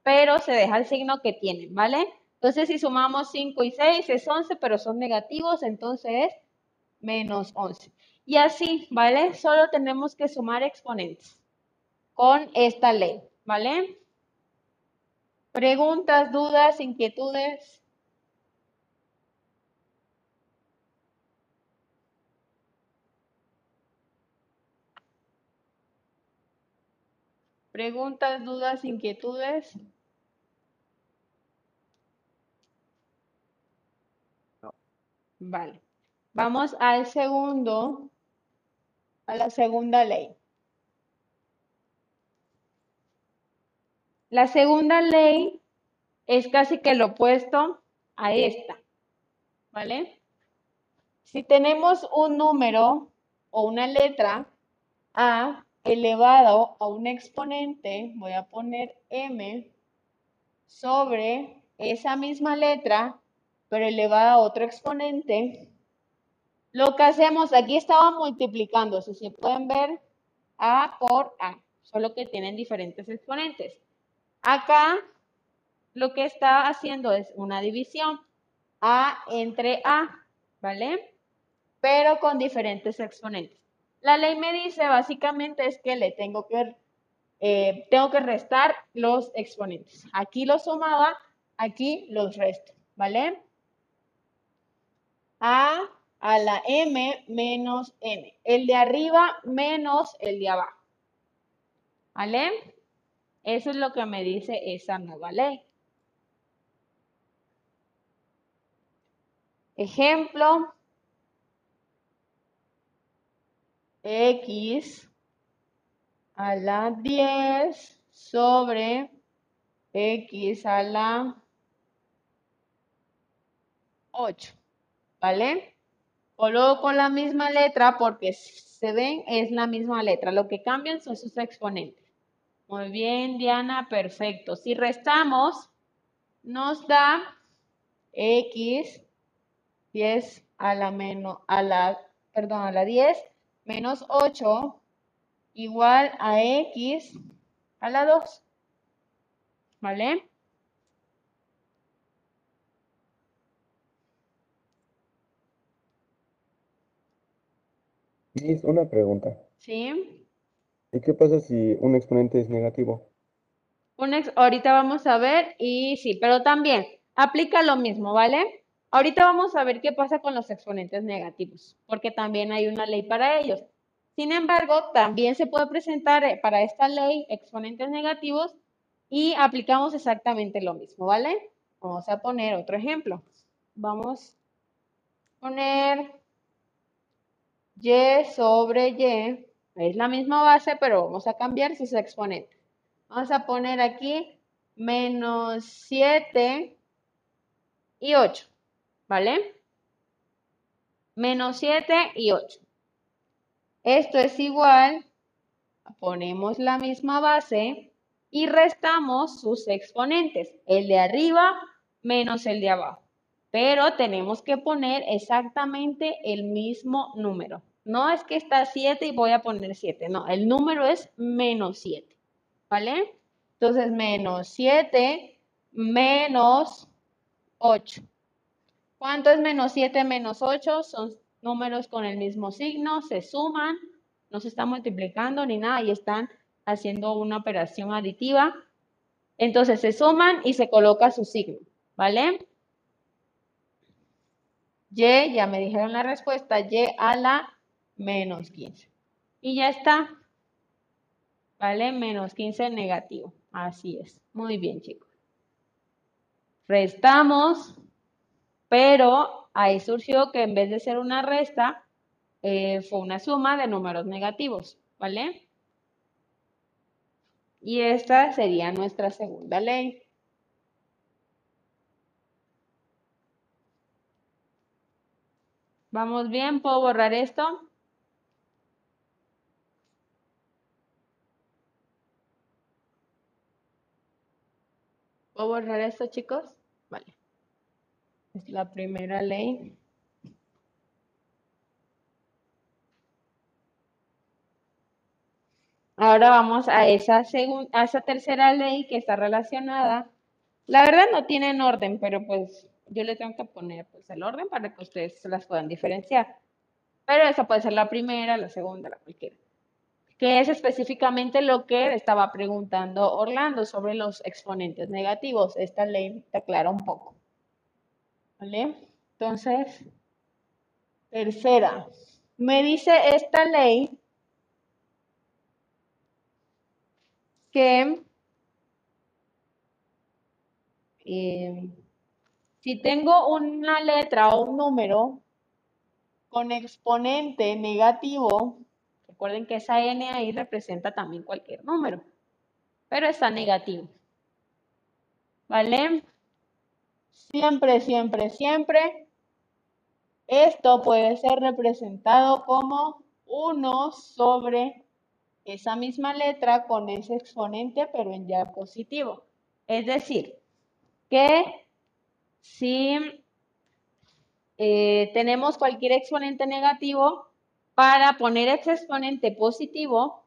pero se deja el signo que tienen, ¿vale? Entonces, si sumamos 5 y 6 es 11, pero son negativos, entonces es menos 11. Y así, ¿vale? Solo tenemos que sumar exponentes con esta ley, ¿vale? Preguntas, dudas, inquietudes. Preguntas, dudas, inquietudes. Vale. Vamos al segundo, a la segunda ley. La segunda ley es casi que lo opuesto a esta, ¿vale? Si tenemos un número o una letra a elevado a un exponente, voy a poner m sobre esa misma letra, pero elevada a otro exponente, lo que hacemos, aquí estaba multiplicando, si se pueden ver, a por a, solo que tienen diferentes exponentes. Acá lo que está haciendo es una división, a entre a, ¿vale? Pero con diferentes exponentes. La ley me dice básicamente es que le tengo que, eh, tengo que restar los exponentes. Aquí los sumaba, aquí los resto, ¿vale? A a la m menos n. El de arriba menos el de abajo. ¿Vale? Eso es lo que me dice esa nueva ley. Ejemplo. X a la 10 sobre X a la 8. ¿Vale? Coloco la misma letra porque se ven es la misma letra. Lo que cambian son sus exponentes. Muy bien, Diana, perfecto. Si restamos, nos da x 10 a la menos a la perdón, a la 10 menos 8 igual a x a la 2. ¿Vale? Miss, una pregunta. ¿Sí? ¿Y qué pasa si un exponente es negativo? Un ex- ahorita vamos a ver y sí, pero también aplica lo mismo, ¿vale? Ahorita vamos a ver qué pasa con los exponentes negativos, porque también hay una ley para ellos. Sin embargo, también se puede presentar eh, para esta ley exponentes negativos y aplicamos exactamente lo mismo, ¿vale? Vamos a poner otro ejemplo. Vamos a poner y sobre y. Es la misma base, pero vamos a cambiar sus exponentes. Vamos a poner aquí menos 7 y 8, ¿vale? Menos 7 y 8. Esto es igual, ponemos la misma base y restamos sus exponentes, el de arriba menos el de abajo. Pero tenemos que poner exactamente el mismo número. No es que está 7 y voy a poner 7, no, el número es menos 7, ¿vale? Entonces, menos 7 menos 8. ¿Cuánto es menos 7 menos 8? Son números con el mismo signo, se suman, no se están multiplicando ni nada y están haciendo una operación aditiva. Entonces se suman y se coloca su signo, ¿vale? Y, ya me dijeron la respuesta, Y a la menos 15. Y ya está, ¿vale? Menos 15 negativo, así es. Muy bien, chicos. Restamos, pero ahí surgió que en vez de ser una resta, eh, fue una suma de números negativos, ¿vale? Y esta sería nuestra segunda ley. ¿Vamos bien? ¿Puedo borrar esto? ¿Puedo borrar esto, chicos? Es la primera ley. Ahora vamos a esa, a esa tercera ley que está relacionada. La verdad no tienen orden, pero pues yo le tengo que poner pues, el orden para que ustedes se las puedan diferenciar. Pero esa puede ser la primera, la segunda, la cualquiera. Que es específicamente lo que estaba preguntando Orlando sobre los exponentes negativos. Esta ley te aclara un poco. ¿Vale? Entonces, tercera. Me dice esta ley que eh, si tengo una letra o un número con exponente negativo, recuerden que esa n ahí representa también cualquier número, pero está negativo. ¿Vale? Siempre, siempre, siempre. Esto puede ser representado como 1 sobre esa misma letra con ese exponente, pero en ya positivo. Es decir, que si eh, tenemos cualquier exponente negativo, para poner ese exponente positivo,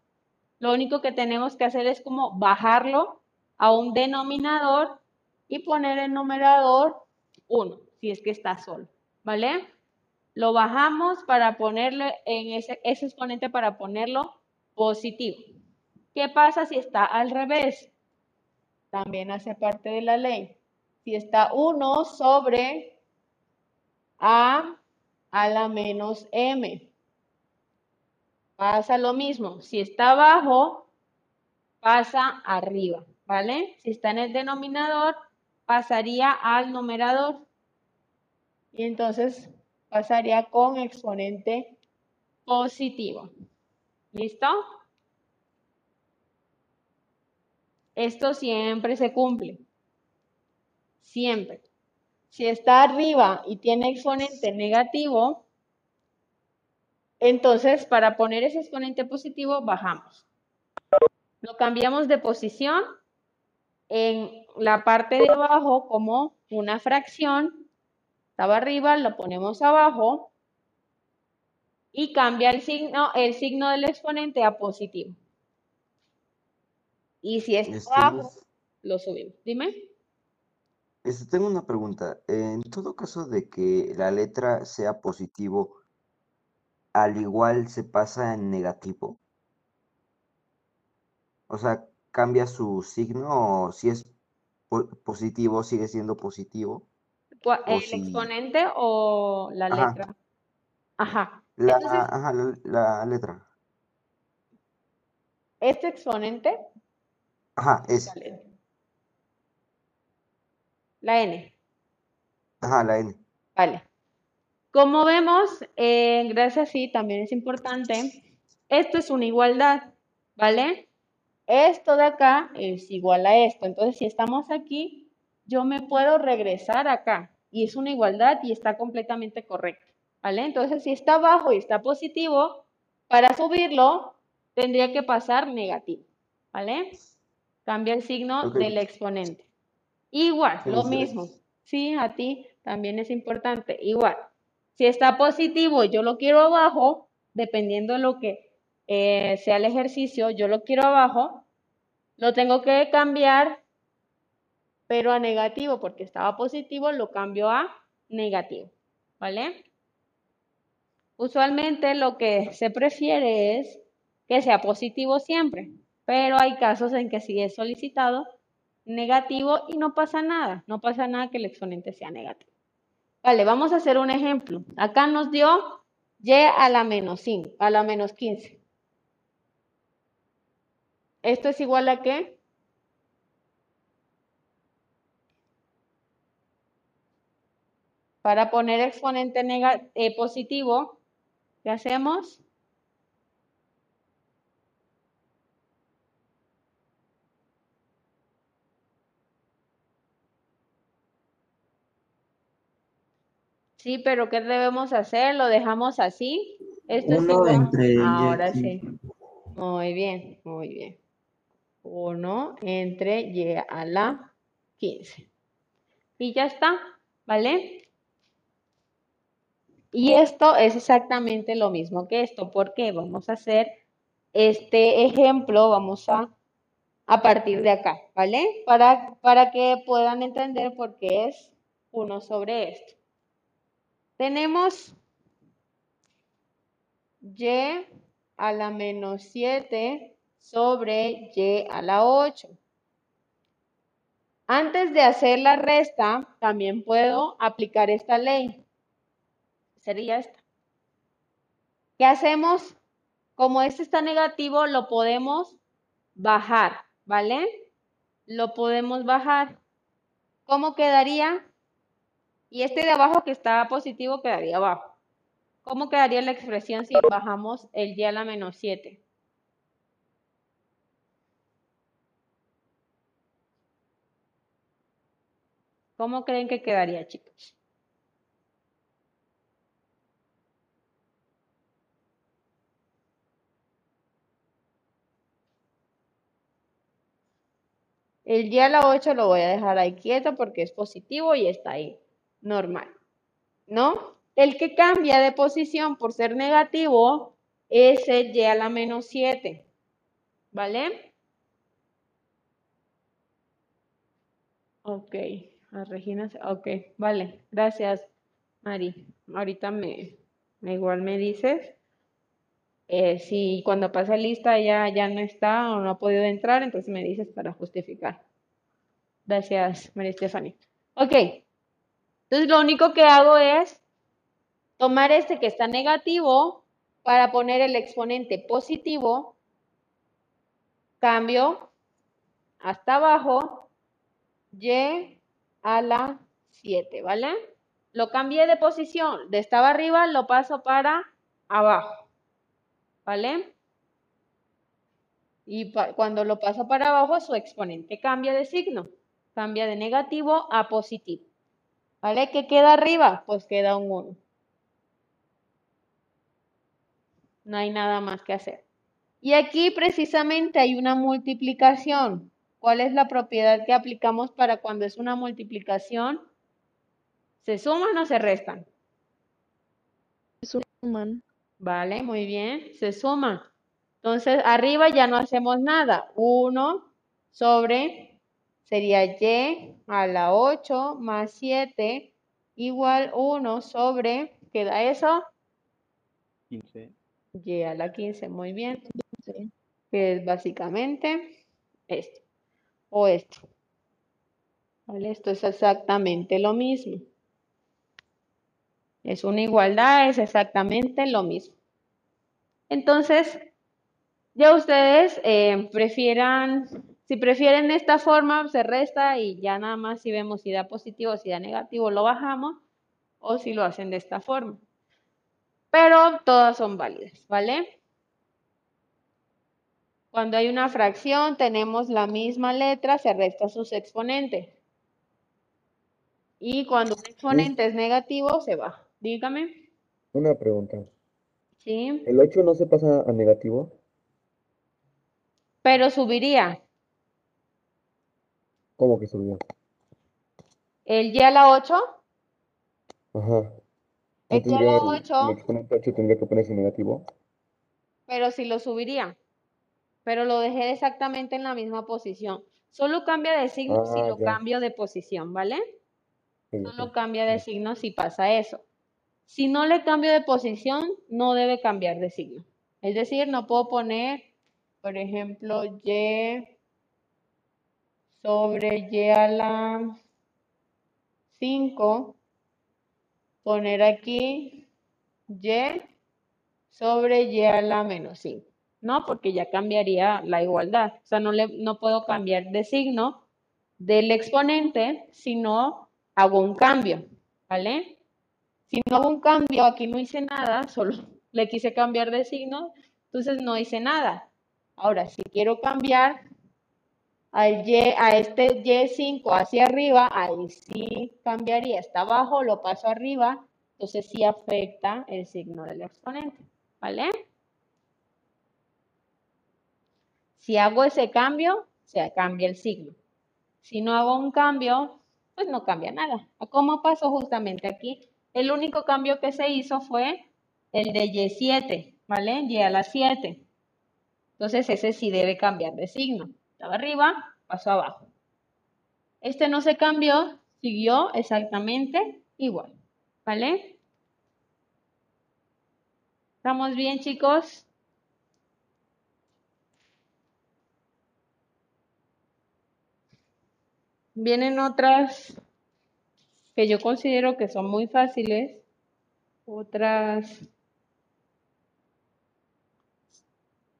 lo único que tenemos que hacer es como bajarlo a un denominador y poner el numerador 1, si es que está solo, ¿vale? Lo bajamos para ponerle en ese, ese exponente para ponerlo positivo. ¿Qué pasa si está al revés? También hace parte de la ley. Si está 1 sobre a a la menos m. Pasa lo mismo. Si está abajo, pasa arriba, ¿vale? Si está en el denominador, pasaría al numerador. Y entonces pasaría con exponente positivo. ¿Listo? Esto siempre se cumple. Siempre. Si está arriba y tiene exponente negativo, entonces para poner ese exponente positivo bajamos. Lo cambiamos de posición en la parte de abajo como una fracción. Estaba arriba, lo ponemos abajo y cambia el signo, el signo del exponente a positivo. Y si es Este, abajo, Luz, lo subimos. Dime. este, tengo una pregunta. En todo caso de que la letra sea positivo, al igual se pasa en negativo. O sea, cambia su signo o si es po- positivo, sigue siendo positivo. ¿El si... exponente o la Ajá, letra? Ajá. la, Entonces, ajá, la, la letra. este exponente, Ajá, es. la n, Ajá, la N. vale. Como vemos, eh, gracias sí, también es importante, esto es una igualdad, ¿vale? Esto de acá es igual a esto. Entonces, si estamos aquí, yo me puedo regresar acá. Y es una igualdad y está completamente correcto, ¿vale? Entonces, si está abajo y está positivo, para subirlo tendría que pasar negativo, ¿vale? Cambia el signo del exponente. Igual, lo mismo. Sí, a ti también es importante. Igual. Si está positivo y yo lo quiero abajo, dependiendo de lo que eh, sea el ejercicio, yo lo quiero abajo, lo tengo que cambiar, pero a negativo, porque estaba positivo, lo cambio a negativo. ¿Vale? Usualmente lo que se prefiere es que sea positivo siempre, pero hay casos en que sí es solicitado negativo y no pasa nada, no pasa nada que el exponente sea negativo. Vale, vamos a hacer un ejemplo. Acá nos dio y a la menos 5, a la menos 15. ¿Esto es igual a qué? Para poner exponente eh, positivo, ¿qué hacemos? Sí, pero ¿qué debemos hacer? ¿Lo dejamos así? Esto es Uno igual. entre y Ahora sí. Muy bien, muy bien. 1 entre y a la 15. Y ya está, ¿vale? Y esto es exactamente lo mismo que esto. ¿Por qué? Vamos a hacer este ejemplo, vamos a, a partir de acá, ¿vale? Para, para que puedan entender por qué es 1 sobre esto. Tenemos y a la menos 7 sobre y a la 8. Antes de hacer la resta, también puedo aplicar esta ley. Sería esta. ¿Qué hacemos? Como este está negativo, lo podemos bajar, ¿vale? Lo podemos bajar. ¿Cómo quedaría? Y este de abajo que está positivo quedaría abajo. ¿Cómo quedaría la expresión si bajamos el y a la menos 7? ¿Cómo creen que quedaría, chicos? El y a la 8 lo voy a dejar ahí quieto porque es positivo y está ahí, normal. ¿No? El que cambia de posición por ser negativo es el y a la menos 7. ¿Vale? Ok, a Regina, ok, vale, gracias, Mari. Ahorita me, igual me dices. eh, si cuando pase lista ya, ya no está o no ha podido entrar, entonces me dices para justificar. Gracias, María Estefania. Ok, entonces lo único que hago es tomar este que está negativo para poner el exponente positivo, cambio hasta abajo, y a la 7, ¿vale? Lo cambié de posición, de estaba arriba lo paso para abajo, ¿vale? Y cuando lo paso para abajo, su exponente cambia de signo, cambia de negativo a positivo, ¿vale? ¿Qué queda arriba? Pues queda un 1. No hay nada más que hacer. Y aquí precisamente hay una multiplicación. ¿Cuál es la propiedad que aplicamos para cuando es una multiplicación? ¿Se suman o se restan? Suman. Vale, muy bien, se suman. Entonces, arriba ya no hacemos nada. 1 sobre, sería y a la 8 más 7 igual 1 sobre, ¿queda eso? 15. Y a la 15, muy bien. Que es básicamente esto o esto. ¿Vale? Esto es exactamente lo mismo. Es una igualdad, es exactamente lo mismo. Entonces, ya ustedes eh, prefieran, si prefieren esta forma, se resta y ya nada más si vemos si da positivo o si da negativo, lo bajamos, o si lo hacen de esta forma. Pero todas son válidas, ¿vale? Cuando hay una fracción, tenemos la misma letra, se resta sus exponentes. Y cuando un exponente es negativo, se baja. Dígame. Una pregunta. ¿Sí? ¿El 8 no se pasa a negativo? Pero subiría. ¿Cómo que subió? El y a la 8, Ajá. el ¿No y a la el, el 8, exponente 8 tendría que ponerse negativo? pero sí lo subiría. Pero lo dejé exactamente en la misma posición. Solo cambia de signo si Ah, lo ya. cambio de posición, ¿vale? Ok, Solo cambia de Sí. signo si pasa eso. Si no le cambio de posición, no debe cambiar de signo. Es decir, no puedo poner, por ejemplo, y sobre y a la 5, poner aquí y sobre y a la menos 5. No, porque ya cambiaría la igualdad. O sea, no, le, no puedo cambiar de signo del exponente si no hago un cambio, ¿vale? Si no hago un cambio, aquí no hice nada, solo le quise cambiar de signo, entonces no hice nada. Ahora, si quiero cambiar y, a este y5 hacia arriba, ahí sí cambiaría. Está abajo, lo paso arriba, entonces sí afecta el signo del exponente, ¿vale? Si hago ese cambio, se cambia el signo. Si no hago un cambio, pues no cambia nada. ¿Cómo pasó justamente aquí? El único cambio que se hizo fue el de Y7, ¿vale? Y a la 7. Entonces ese sí debe cambiar de signo. Estaba arriba, pasó abajo. Este no se cambió, siguió exactamente igual, ¿vale? ¿Estamos bien, chicos? Vienen otras que yo considero que son muy fáciles, otras,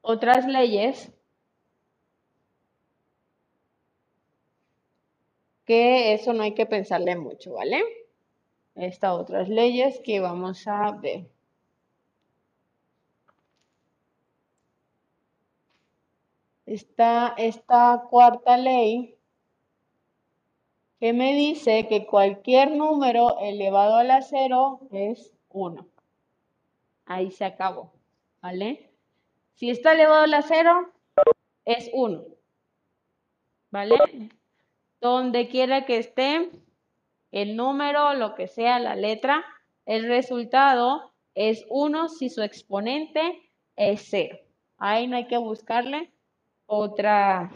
otras leyes que eso no hay que pensarle mucho, ¿vale? Estas otras leyes que vamos a ver. Esta, esta cuarta ley que me dice que cualquier número elevado a la cero es 1. Ahí se acabó, ¿vale? Si está elevado a la cero, es 1, ¿vale? Donde quiera que esté el número, lo que sea, la letra, el resultado es 1 si su exponente es 0. Ahí no hay que buscarle otra,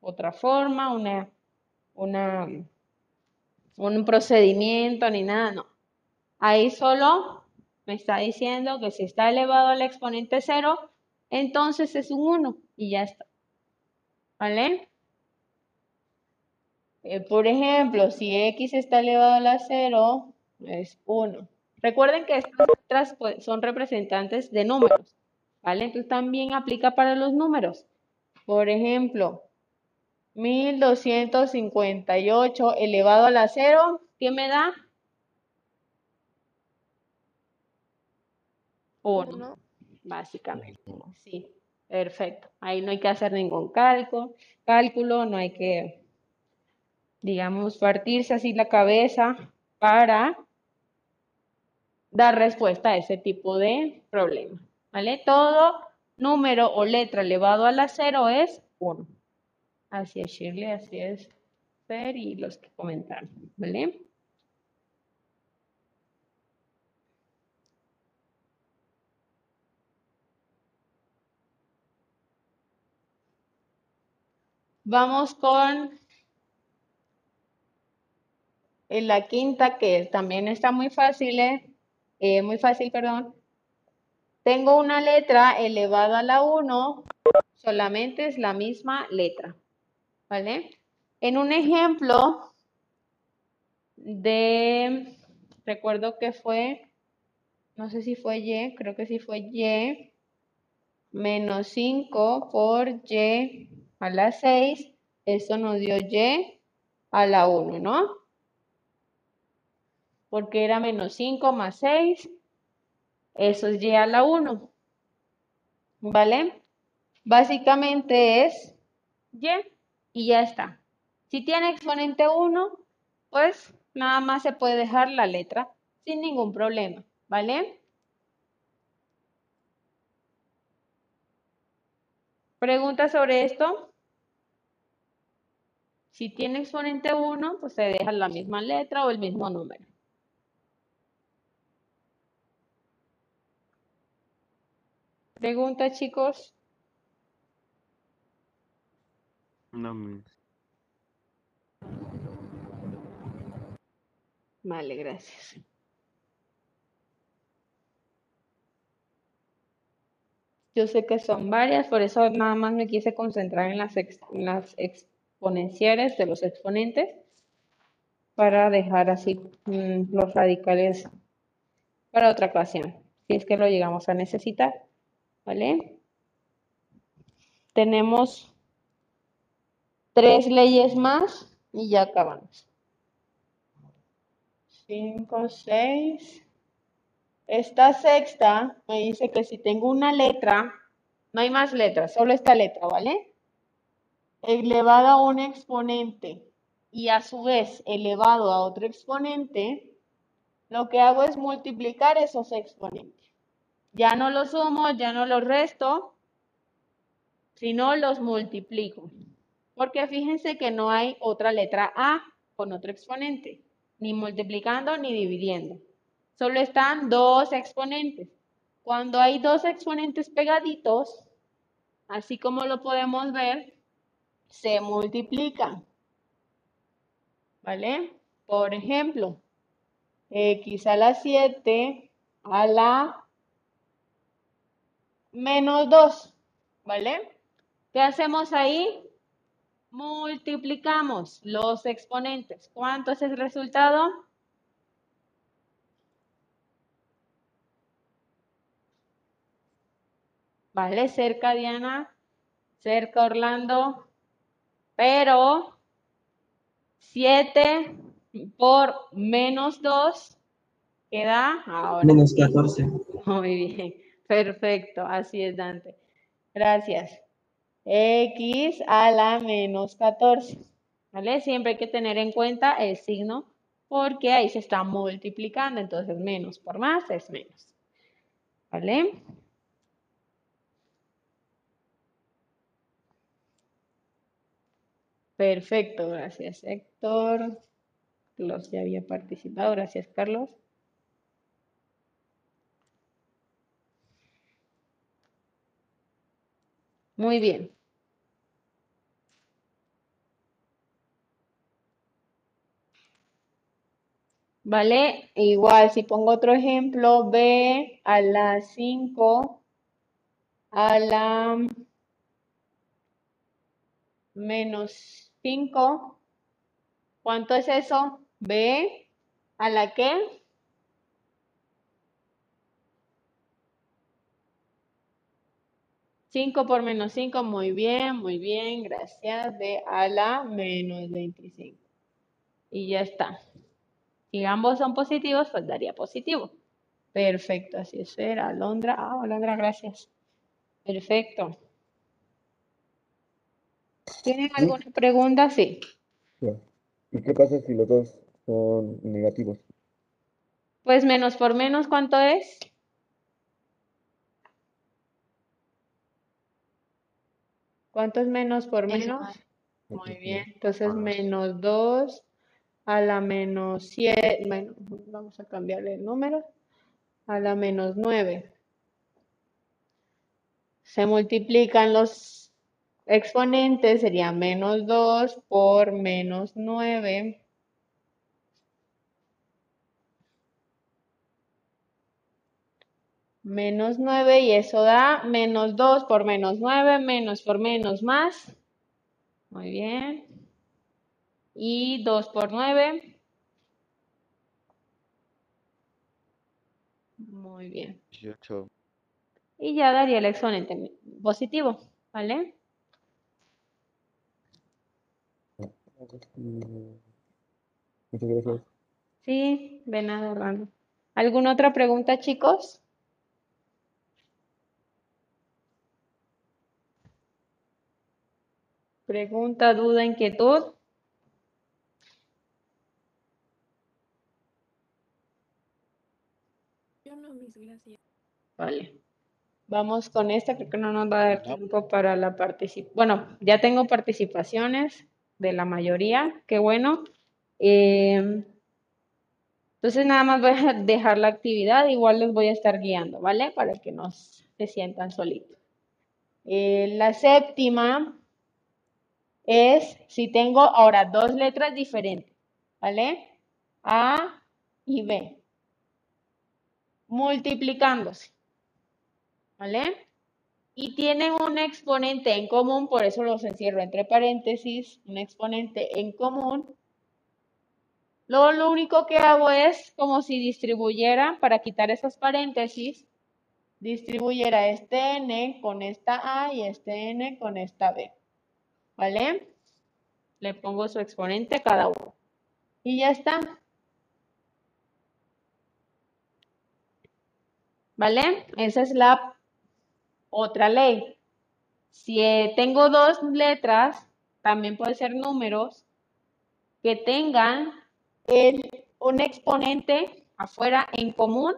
otra forma, una una, un procedimiento ni nada, no. Ahí solo me está diciendo que si está elevado al exponente 0, entonces es un 1 y ya está. ¿Vale? Eh, por ejemplo, si x está elevado a la 0, es 1. Recuerden que estas pues, son representantes de números. ¿Vale? Entonces también aplica para los números. Por ejemplo, 1258 elevado a la 0, ¿qué me da? 1, Uno. básicamente. Sí, perfecto. Ahí no hay que hacer ningún cálculo, cálculo, no hay que, digamos, partirse así la cabeza para dar respuesta a ese tipo de problema. ¿Vale? Todo número o letra elevado a la 0 es 1. Así es Shirley, así es Fer y los que comentaron, ¿vale? Vamos con la quinta, que también está muy fácil, ¿eh? Eh, muy fácil, perdón. Tengo una letra elevada a la 1, solamente es la misma letra. ¿Vale? En un ejemplo de, recuerdo que fue, no sé si fue Y, creo que sí fue Y, menos 5 por Y a la 6, eso nos dio Y a la 1, ¿no? Porque era menos 5 más 6, eso es Y a la 1, ¿vale? Básicamente es Y y ya está. Si tiene exponente 1, pues nada más se puede dejar la letra sin ningún problema, ¿vale? ¿Preguntas sobre esto? Si tiene exponente 1, pues se deja la misma letra o el mismo número. Pregunta, chicos. No, miss. Vale, gracias. Yo sé que son varias, por eso nada más me quise concentrar en las, ex- en las exponenciales de los exponentes para dejar así mm, los radicales para otra ocasión, si es que lo llegamos a necesitar, ¿vale? Tenemos tres leyes más y ya acabamos. 5, 6. Esta sexta me dice que si tengo una letra, no hay más letras, solo esta letra, ¿vale? Elevada a un exponente y a su vez elevado a otro exponente, lo que hago es multiplicar esos exponentes. Ya no los sumo, ya no los resto, sino los multiplico. Porque fíjense que no hay otra letra A con otro exponente, ni multiplicando ni dividiendo. Solo están dos exponentes. Cuando hay dos exponentes pegaditos, así como lo podemos ver, se multiplican. ¿Vale? Por ejemplo, x a la 7 a la menos 2. ¿Vale? ¿Qué hacemos ahí? Multiplicamos los exponentes. ¿Cuánto es el resultado? ¿Vale? Cerca Diana, cerca Orlando, pero 7 por menos 2 queda ahora. Menos 14. Muy bien, perfecto, así es Dante. Gracias. X a la menos 14. ¿Vale? Siempre hay que tener en cuenta el signo porque ahí se está multiplicando, entonces menos por más es menos. ¿Vale? Perfecto, gracias Héctor. Carlos ya había participado, gracias Carlos. Muy bien. ¿Vale? Igual, si pongo otro ejemplo, b a la 5 a la menos 5. ¿Cuánto es eso? b a la qué? Cinco por menos 5, muy bien, muy bien, gracias. b a la menos 25. Y ya está. Si ambos son positivos, pues daría positivo. Perfecto, así es. Era Alondra. Ah, Alondra, gracias. Perfecto. ¿Tienen alguna pregunta? Sí. ¿Y qué pasa si los dos son negativos? Pues menos por menos, ¿cuánto es? ¿Cuánto es menos por menos? Muy bien. Entonces, menos 2 a la menos 7. Bueno, vamos a cambiarle el número. A la menos 9. Se multiplican los exponentes, sería menos 2 por menos 9. Menos 9 y eso da menos 2 por menos 9, menos por menos más. Muy bien. Y 2 por 9. Muy bien. 18. Y ya daría el exponente positivo, ¿vale? Muchas gracias. Sí, de nada, Orlando. ¿Alguna otra pregunta, chicos? Pregunta, duda, inquietud. Yo no, mis gracias. Vale. Vamos con esta, creo que no nos va a dar tiempo para la participación. Bueno, ya tengo participaciones. de la mayoría, qué bueno. Em, entonces nada más voy a dejar la actividad, igual les voy a estar guiando, ¿vale? Para que no se sientan solitos. Eh, la séptima es si tengo ahora dos letras diferentes, ¿vale? A y B, multiplicándose, ¿vale? Y tienen un exponente en común, por eso los encierro entre paréntesis, un exponente en común. Lo único que hago es como si distribuyera, para quitar esos paréntesis, distribuyera este n con esta a y este n con esta b. ¿Vale? Le pongo su exponente a cada uno. Y ya está. ¿Vale? Esa es la otra ley. Si eh, tengo dos letras, también puede ser números que tengan un exponente afuera en común.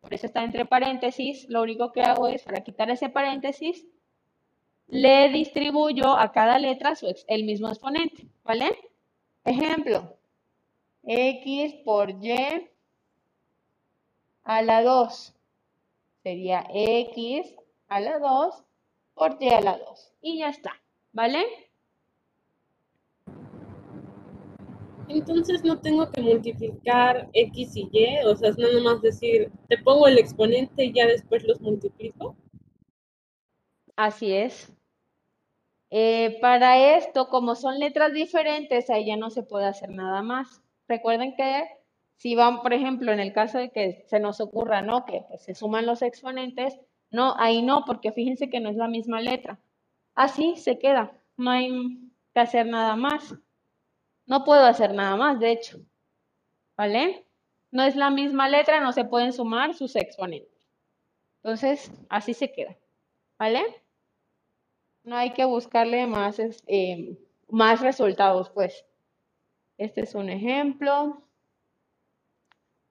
Por eso está entre paréntesis. Lo único que hago es, para quitar ese paréntesis, le distribuyo a cada letra el mismo exponente, ¿vale? Ejemplo, x por y a la 2 sería x a la 2 por y a la 2. Y ya está, ¿vale? Entonces no tengo que multiplicar x y y, o sea, es nada más decir, te pongo el exponente y ya después los multiplico. Así es. Eh, para esto, como son letras diferentes, ahí ya no se puede hacer nada más. Recuerden que si van, por ejemplo, en el caso de que se nos ocurra, ¿no? Que pues, se suman los exponentes, no, ahí no, porque fíjense que no es la misma letra. Así se queda, no hay que hacer nada más. No puedo hacer nada más, de hecho. ¿Vale? No es la misma letra, no se pueden sumar sus exponentes. Entonces, así se queda. ¿Vale? No hay que buscarle más, eh, más resultados, pues. Este es un ejemplo.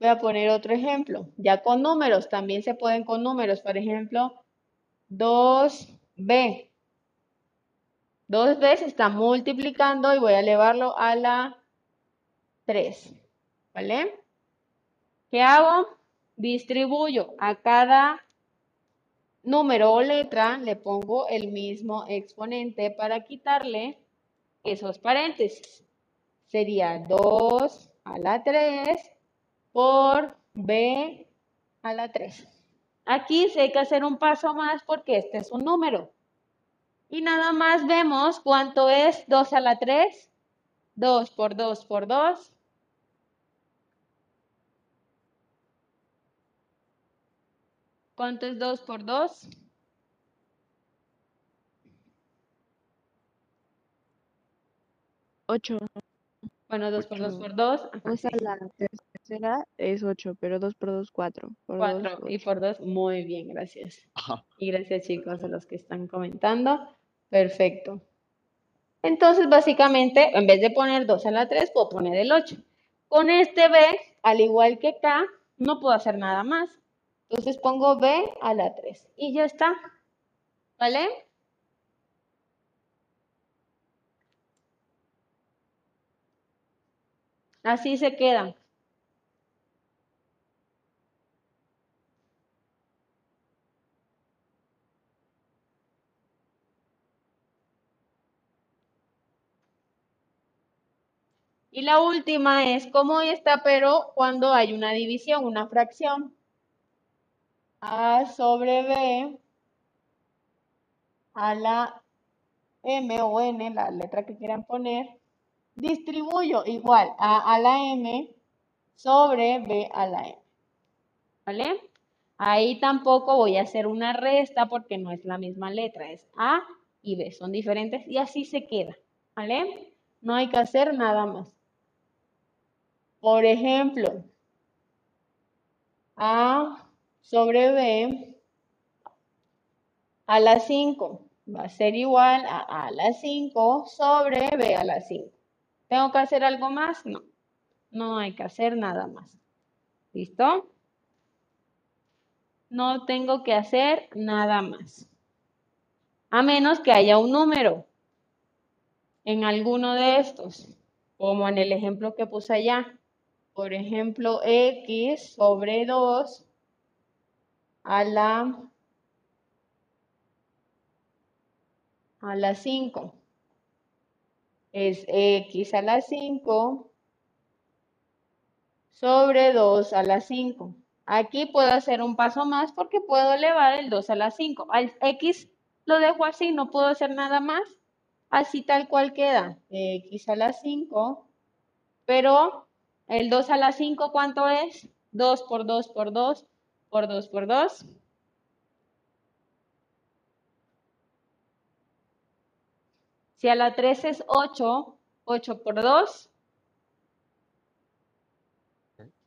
Voy a poner otro ejemplo, ya con números, también se pueden con números, por ejemplo, 2b. 2b se está multiplicando y voy a elevarlo a la 3, ¿vale? ¿Qué hago? Distribuyo a cada número o letra, le pongo el mismo exponente para quitarle esos paréntesis. Sería 2 a la 3 por b a la 3. Aquí sí hay que hacer un paso más porque este es un número. Y nada más vemos cuánto es 2 a la 3. 2 por 2 por 2. ¿Cuánto es 2 por 2? Ocho. Bueno, 2 por 2 por 2. O sea, la tercera es 8, pero 2 por 2, 4. 4 y por 2, muy bien, gracias. Y gracias chicos a los que están comentando. Perfecto. Entonces, básicamente, en vez de poner 2 a la 3, puedo poner el 8. Con este B, al igual que acá, no puedo hacer nada más. Entonces pongo B a la 3 y ya está. ¿Vale? Así se quedan. Y la última es cómo está, pero cuando hay una división, una fracción. A sobre B a la M o N, la letra que quieran poner, distribuyo igual A a la M sobre B a la M. ¿Vale? Ahí tampoco voy a hacer una resta porque no es la misma letra, es A y B, son diferentes y así se queda. ¿Vale? No hay que hacer nada más. Por ejemplo, A sobre B a la 5 va a ser igual a A la 5 sobre B a la 5. ¿Tengo que hacer algo más? No, no hay que hacer nada más. ¿Listo? No tengo que hacer nada más. A menos que haya un número. en alguno de estos, como en el ejemplo que puse allá. Por ejemplo, x sobre 2 a la a la 5 es x a la 5 sobre 2 a la 5. Aquí puedo hacer un paso más porque puedo elevar el 2 a la 5. Al x lo dejo así, no puedo hacer nada más. Así tal cual queda. x a la 5. Pero el 2 a la 5, ¿cuánto es? 2 por 2 por 2 por 2 por 2. Si a la 3 es 8, 8 por 2.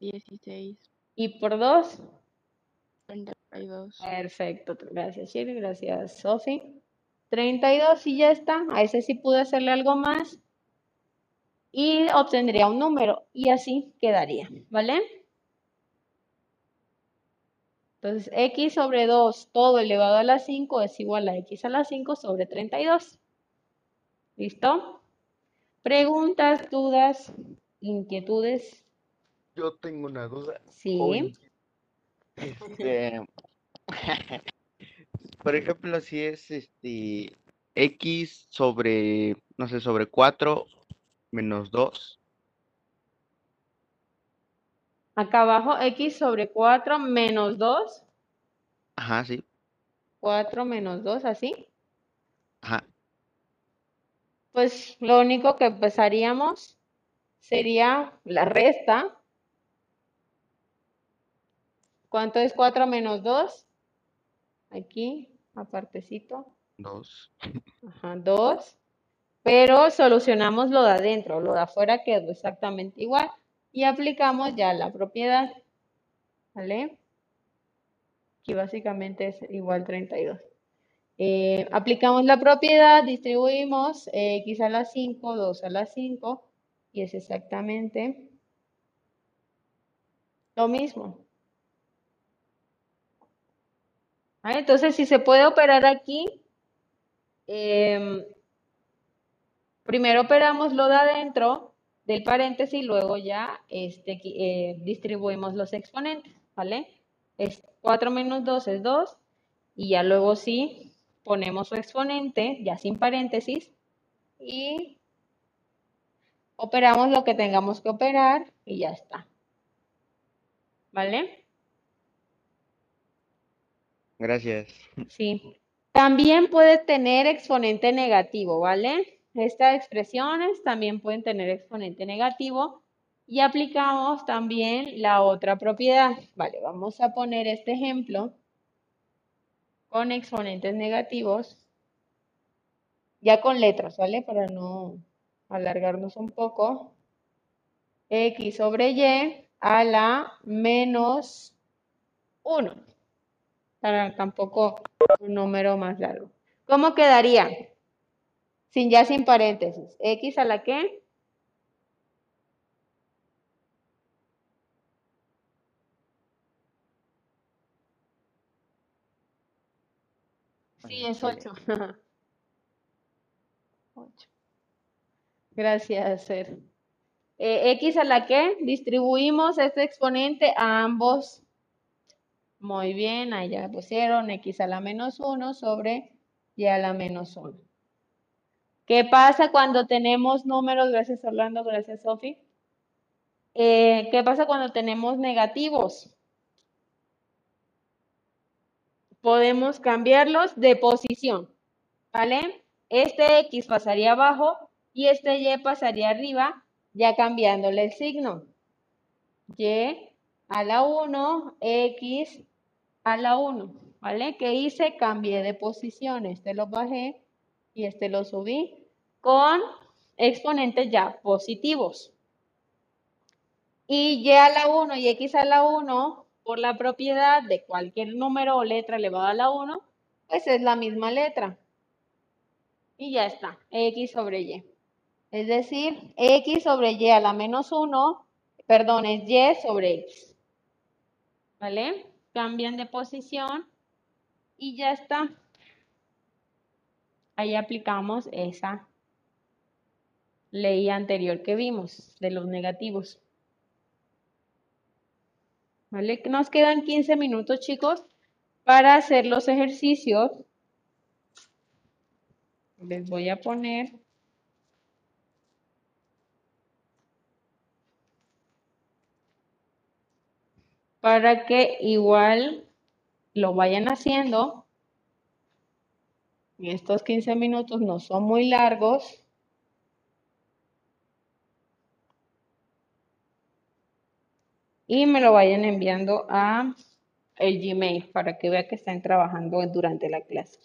16. Y por 2. 32. Perfecto. Gracias, Shirley. Gracias, Sofi. 32 y ya está. A ese sí pude hacerle algo más. Y obtendría un número. Y así quedaría. ¿Vale? Entonces, x sobre 2 todo elevado a la 5 es igual a x a la 5 sobre 32. ¿Listo? Preguntas, dudas, inquietudes. Yo tengo una duda. Sí. Oye, este, por ejemplo, si es este x sobre, no sé, sobre 4 menos 2. Acá abajo, x sobre 4 menos 2. Ajá, sí. 4 menos 2, así. Ajá. Pues lo único que empezaríamos sería la resta. ¿Cuánto es 4 menos 2? Aquí, apartecito. 2. Ajá, 2. Pero solucionamos lo de adentro, lo de afuera quedó exactamente igual. Y aplicamos ya la propiedad. ¿Vale? Aquí básicamente es igual 32. Eh, aplicamos la propiedad, distribuimos eh, x a la 5, 2 a la 5, y es exactamente lo mismo. Entonces, si se puede operar aquí, em, primero operamos lo de adentro del paréntesis, luego ya este, eh, distribuimos los exponentes, ¿vale? Es 4 menos 2 es 2, y ya luego sí ponemos su exponente, ya sin paréntesis, y operamos lo que tengamos que operar y ya está. ¿Vale? Gracias. Sí. También puede tener exponente negativo, ¿vale? Estas expresiones también pueden tener exponente negativo y aplicamos también la otra propiedad. Vale, vamos a poner este ejemplo con exponentes negativos, ya con letras, ¿vale? Para no alargarnos un poco. X sobre Y a la menos 1. Para tampoco un número más largo. ¿Cómo quedaría? Sin ya sin paréntesis. X a la qué? Sí, es 8. 8. Gracias, Ser. Eh, X a la que distribuimos este exponente a ambos. Muy bien, ahí ya pusieron X a la menos 1 sobre Y a la menos 1. ¿Qué pasa cuando tenemos números? Gracias, Orlando. Gracias, Sofi. Eh, ¿Qué pasa cuando tenemos negativos? podemos cambiarlos de posición, ¿vale? Este X pasaría abajo y este Y pasaría arriba, ya cambiándole el signo. Y a la 1, X a la 1, ¿vale? ¿Qué hice? Cambié de posición, este lo bajé y este lo subí con exponentes ya positivos. Y Y a la 1 y X a la 1 por la propiedad de cualquier número o letra elevado a la 1, pues es la misma letra. Y ya está, x sobre y. Es decir, x sobre y a la menos 1, perdón, es y sobre x. ¿Vale? Cambian de posición y ya está. Ahí aplicamos esa ley anterior que vimos de los negativos. ¿Vale? Nos quedan 15 minutos, chicos, para hacer los ejercicios. Les voy a poner para que igual lo vayan haciendo. Estos 15 minutos no son muy largos. Y me lo vayan enviando a el Gmail para que vean que están trabajando durante la clase.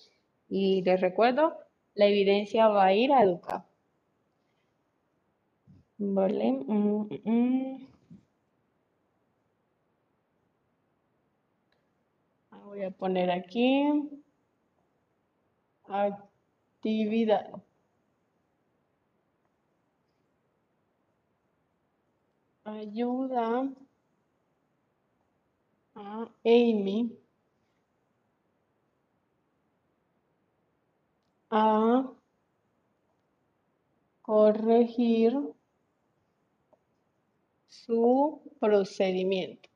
Y les recuerdo, la evidencia va a ir a educar. Vale. Mm, mm, mm. Voy a poner aquí actividad. Ayuda a Amy a corregir su procedimiento.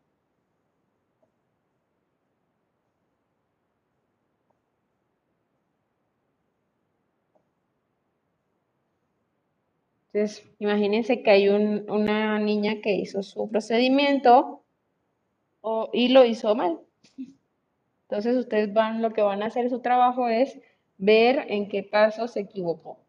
Entonces, imagínense que hay un- una niña que hizo su procedimiento o- y lo hizo mal. Entonces, ustedes van, lo que van a hacer su trabajo es ver en qué paso se equivocó.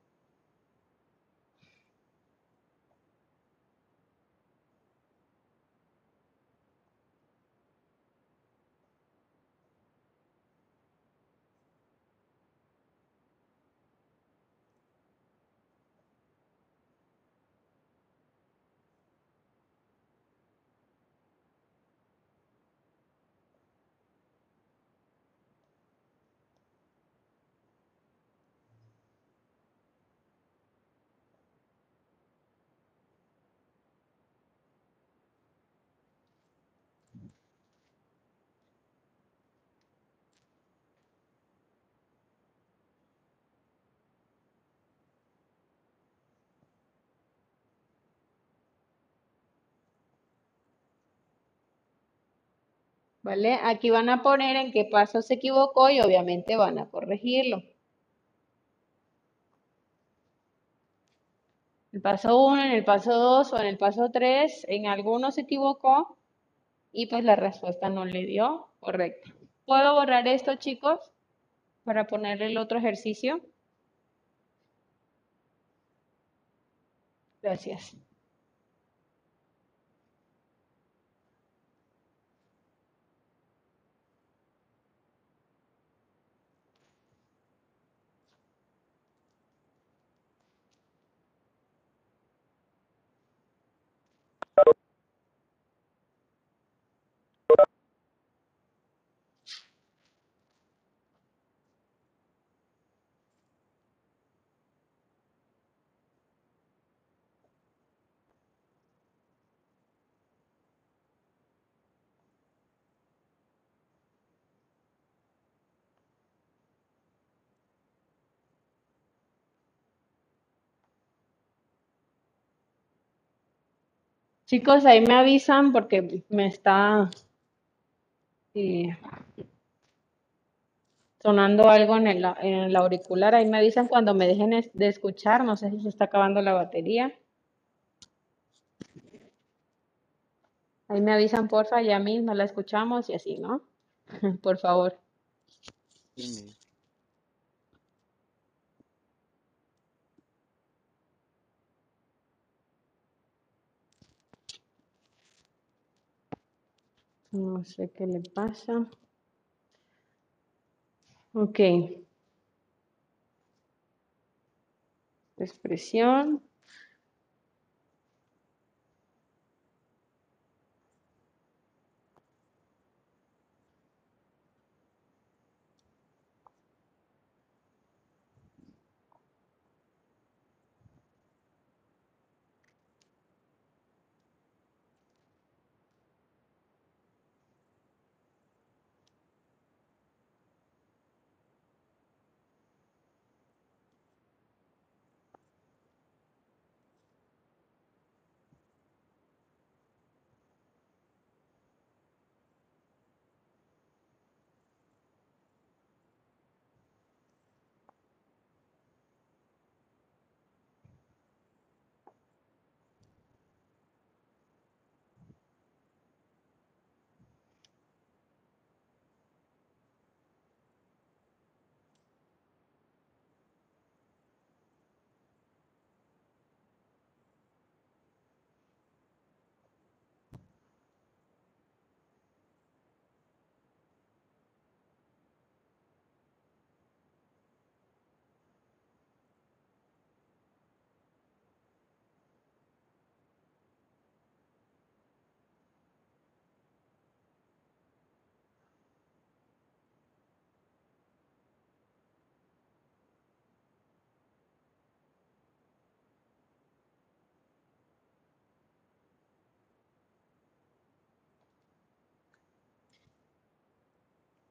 ¿Vale? Aquí van a poner en qué paso se equivocó y obviamente van a corregirlo. El paso 1, en el paso 2 o en el paso 3, en alguno se equivocó y pues la respuesta no le dio correcta. ¿Puedo borrar esto, chicos? Para poner el otro ejercicio. Gracias. Chicos, ahí me avisan porque me está sonando algo en el, en el auricular. Ahí me avisan cuando me dejen de escuchar. No sé si se está acabando la batería. Ahí me avisan, porfa, ya mismo la escuchamos y así, ¿no? Por favor. Dime. No sé qué le pasa. Ok. Expresión.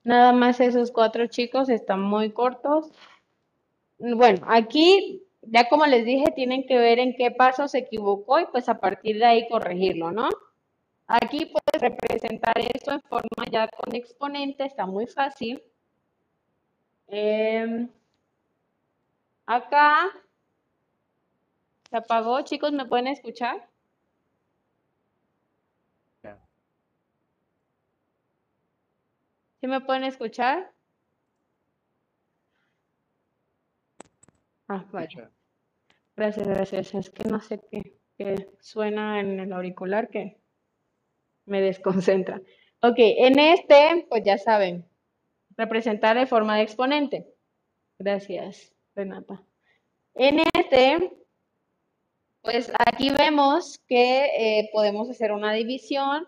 Nada más esos cuatro chicos están muy cortos. Bueno, aquí, ya como les dije, tienen que ver en qué paso se equivocó y pues a partir de ahí corregirlo, ¿no? Aquí puedes representar esto en forma ya con exponente, está muy fácil. Em, acá se apagó, chicos, ¿me pueden escuchar? ¿Sí me pueden escuchar? Ah, vale. Gracias, gracias. Es que no sé qué, qué suena en el auricular que me desconcentra. Ok, en este, pues ya saben, representar de forma de exponente. Gracias, Renata. En este, pues aquí vemos que eh, podemos hacer una división.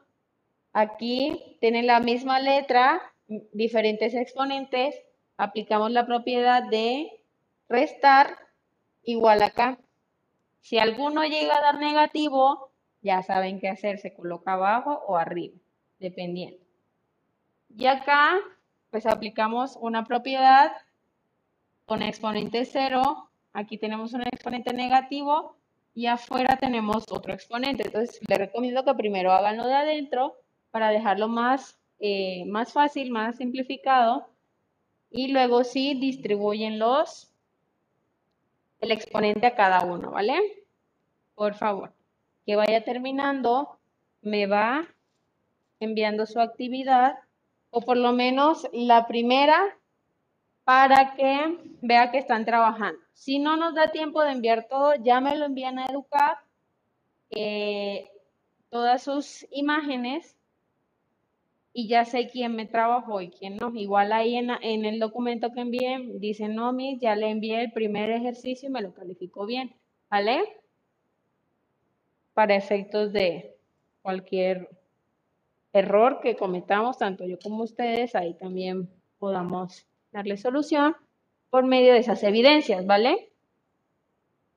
Aquí tiene la misma letra, diferentes exponentes. Aplicamos la propiedad de restar igual acá. Si alguno llega a dar negativo, ya saben qué hacer, se coloca abajo o arriba, dependiendo. Y acá, pues aplicamos una propiedad con exponente 0, aquí tenemos un exponente negativo y afuera tenemos otro exponente. Entonces, les recomiendo que primero hagan lo de adentro para dejarlo más, eh, más fácil, más simplificado. Y luego sí distribuyen los, el exponente a cada uno, ¿vale? Por favor que vaya terminando, me va enviando su actividad o por lo menos la primera para que vea que están trabajando. Si no nos da tiempo de enviar todo, ya me lo envían a educar eh, todas sus imágenes y ya sé quién me trabajó y quién no. Igual ahí en, en el documento que envié dice, no, mi, ya le envié el primer ejercicio y me lo calificó bien. ¿Vale? para efectos de cualquier error que cometamos, tanto yo como ustedes, ahí también podamos darle solución por medio de esas evidencias, ¿vale?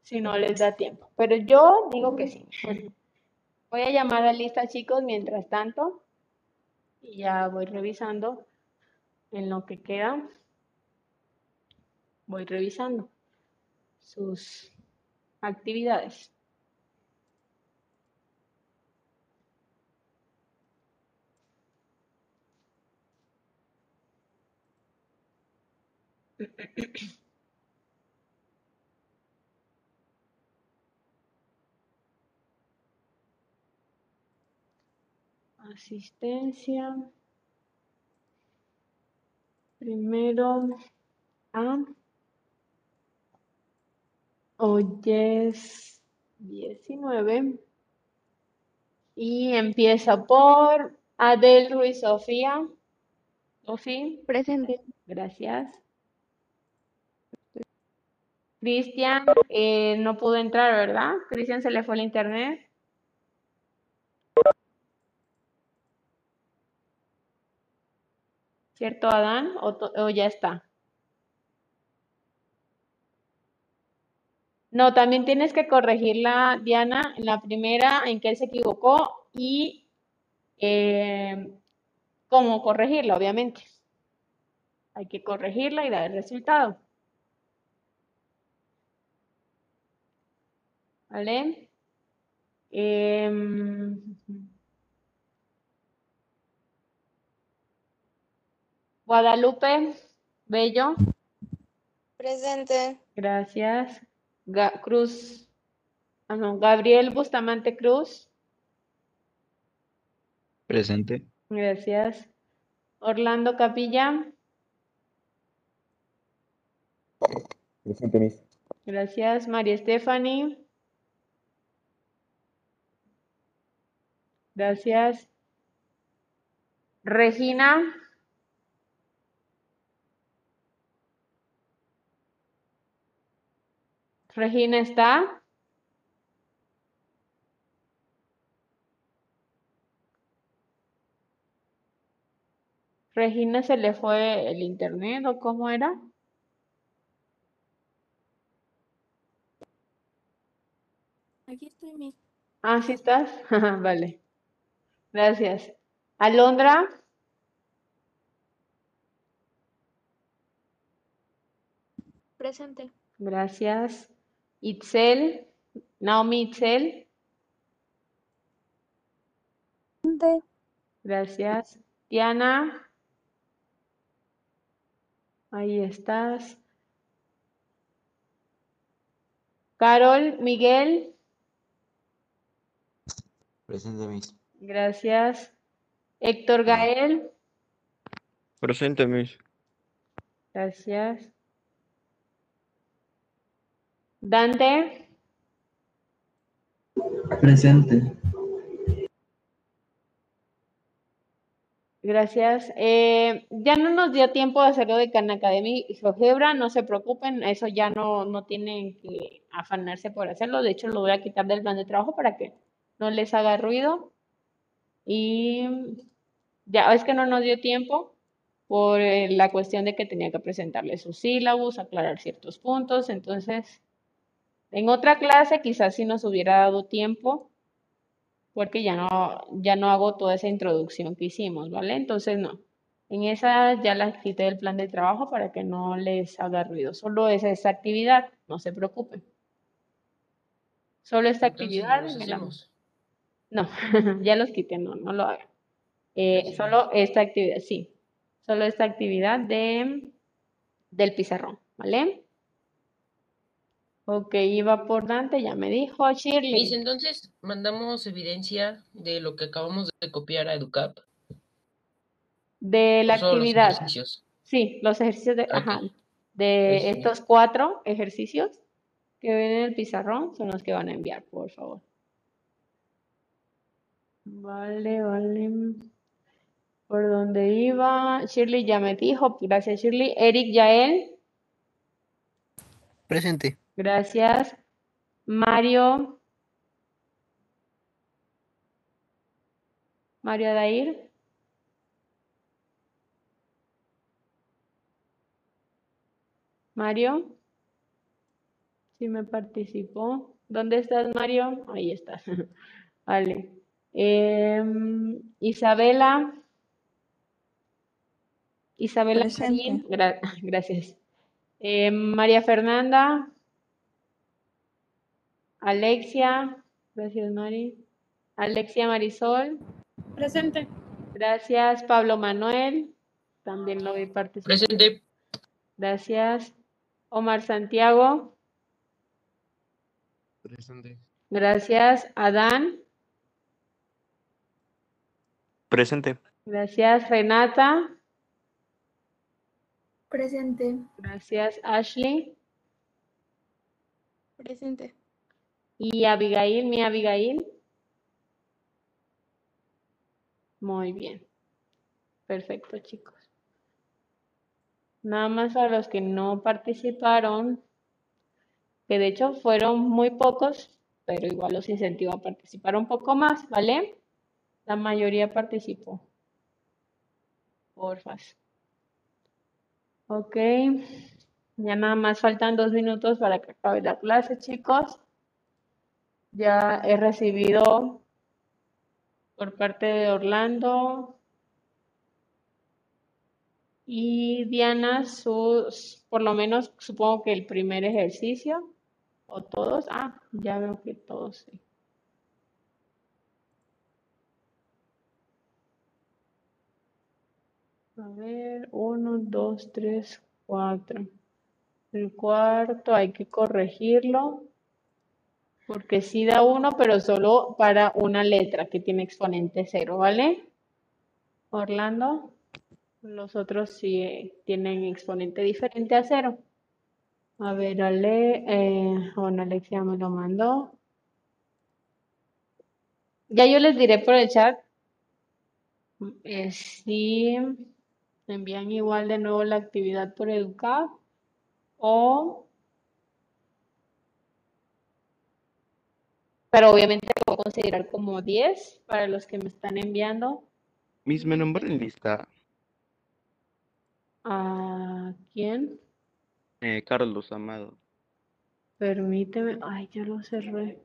Si no les da tiempo. Pero yo digo que sí. Voy a llamar a lista, chicos, mientras tanto. Y ya voy revisando en lo que queda. Voy revisando sus actividades. Asistencia. Primero a hoy es 19 y empieza por Adel Ruiz Sofía. Sofía. Presente. Gracias. Cristian eh, no pudo entrar, ¿verdad? Cristian se le fue el internet. ¿Cierto, Adán? ¿O, ya está? No, también tienes que corregirla, Diana, en la primera en que él se equivocó y eh, cómo corregirla, obviamente. Hay que corregirla y dar el resultado. ¿Vale? Em, Guadalupe Bello. Presente. Gracias. Cruz. Ah, no, Gabriel Bustamante Cruz. Presente. Gracias. Orlando Capilla. Presente, Miss. Gracias. María Stephanie. Gracias. Regina. Regina está. Regina se le fue el internet o cómo era. Aquí estoy, mi. Ah, sí estás. vale. Gracias. Alondra. Presente. Gracias. Itzel, Naomi Itzel. Presente. Gracias. Diana. Ahí estás. Carol, Miguel. Presente, Miss. Gracias. Héctor Gael. Presente, Miss. Gracias. Dante. Presente. Gracias. Eh, ya no nos dio tiempo de hacerlo de Khan Academy y GeoGebra, no se preocupen, eso ya no, no tienen que afanarse por hacerlo. De hecho, lo voy a quitar del plan de trabajo para que no les haga ruido. Y ya es que no nos dio tiempo por eh, la cuestión de que tenía que presentarles sus sílabos, aclarar ciertos puntos. Entonces, en otra clase quizás sí nos hubiera dado tiempo porque ya no, ya no hago toda esa introducción que hicimos, ¿vale? Entonces, no. En esa ya la quité del plan de trabajo para que no les haga ruido. Solo es esa actividad, no se preocupen. Solo esta Entonces, actividad. los hacemos. No, ya los quité, no, no lo hagan. Eh, solo esta actividad, sí. Solo esta actividad de, del pizarrón, ¿vale? Ok, iba por Dante, ya me dijo Shirley. Miss, entonces mandamos evidencia de lo que acabamos de copiar a Educap. De la los actividad. ejercicios. Sí, los ejercicios de, ajá, de sí. estos cuatro ejercicios que ven en el pizarrón son los que van a enviar, por favor. Vale, vale. ¿Por dónde iba? Shirley ya me dijo. Gracias, Shirley. Eric Yael. Presente. Gracias. Mario. Mario Adair. Mario. Sí me participó. ¿Dónde estás, Mario? Ahí estás. Vale. Em, Isabela. Isabela. Gra- gracias. Em, María Fernanda. Alexia. Gracias, Mari. Alexia Marisol. Presente. Gracias. Pablo Manuel. También lo vi participar. Presente. Gracias. Omar Santiago. Presente. Gracias. Adán. Presente. Gracias. Renata. Presente. Gracias. Ashley. Presente. Y Abigail, mi Abigail. Muy bien. Perfecto, chicos. Nada más a los que no participaron, que de hecho fueron muy pocos, pero igual los incentivo a participar un poco más, ¿vale? La mayoría participó. Porfas. Ok. Ya nada más faltan dos minutos para que acabe la clase, chicos. Ya he recibido por parte de Orlando y Diana sus, por lo menos supongo que el primer ejercicio o todos. Ah, ya veo que todos sí. A ver, uno, dos, tres, cuatro. El cuarto hay que corregirlo. Porque sí da uno, pero solo para una letra que tiene exponente cero, ¿vale? Orlando. Los otros sí eh, tienen exponente diferente a cero. A ver, Ale, eh, bueno, Alexia me lo mandó. Ya yo les diré por el chat eh, si envían igual de nuevo la actividad por Educap o Pero obviamente lo voy a considerar como 10 para los que me están enviando. Miss, me en lista. ¿A quién? Eh, Carlos Amado. Permíteme. Ay, ya lo cerré.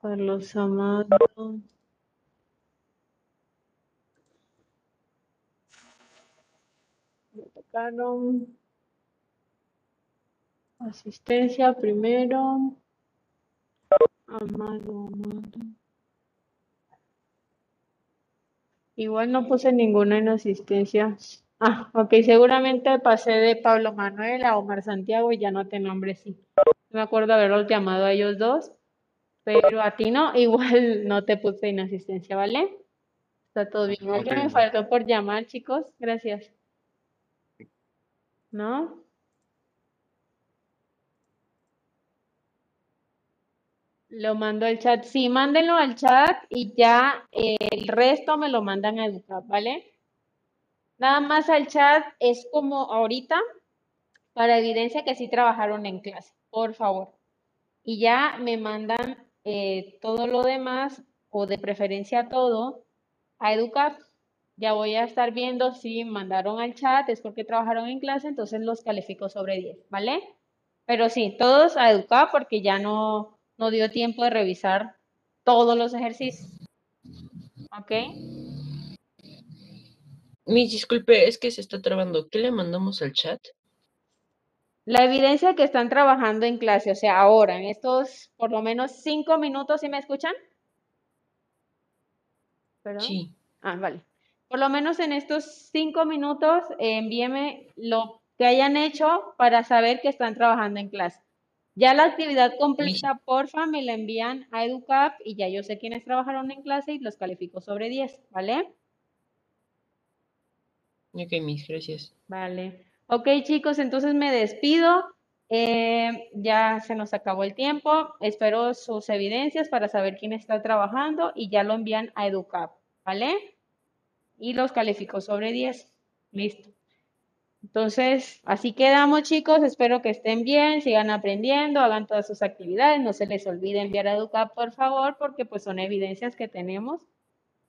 Carlos Amado. Me tocaron. Asistencia primero. Amado, amado. Igual no puse ninguna en asistencia. Ah, ok, seguramente pasé de Pablo Manuel a Omar Santiago y ya no te nombre, sí. Me acuerdo haberlos llamado a ellos dos, pero a ti no, igual no te puse en asistencia, ¿vale? Está todo bien. ¿Alguien me faltó por llamar, chicos? Gracias. ¿No? Lo mando al chat. Sí, mándenlo al chat y ya eh, el resto me lo mandan a educar, ¿vale? Nada más al chat es como ahorita para evidencia que sí trabajaron en clase, por favor. Y ya me mandan eh, todo lo demás o de preferencia todo a educar. Ya voy a estar viendo si mandaron al chat, es porque trabajaron en clase, entonces los califico sobre 10, ¿vale? Pero sí, todos a educar porque ya no, no dio tiempo de revisar todos los ejercicios. ¿Ok? Miss, disculpe, es que se está trabando. ¿Qué le mandamos al chat? La evidencia que están trabajando en clase, o sea, ahora, en estos por lo menos cinco minutos, ¿sí me escuchan? ¿Perdón? Sí. Ah, vale. Por lo menos en estos cinco minutos, eh, envíeme lo que hayan hecho para saber que están trabajando en clase. Ya la actividad completa, porfa, me la envían a EduCap y ya yo sé quiénes trabajaron en clase y los califico sobre 10, ¿vale? Ok, Miss, gracias. Vale. Ok, chicos, entonces me despido. Eh, ya se nos acabó el tiempo. Espero sus evidencias para saber quién está trabajando y ya lo envían a EduCap, ¿vale? Y los califico sobre 10. Listo. Entonces, así quedamos, chicos. Espero que estén bien, sigan aprendiendo, hagan todas sus actividades. No se les olvide enviar a EduCap, por favor, porque pues son evidencias que tenemos.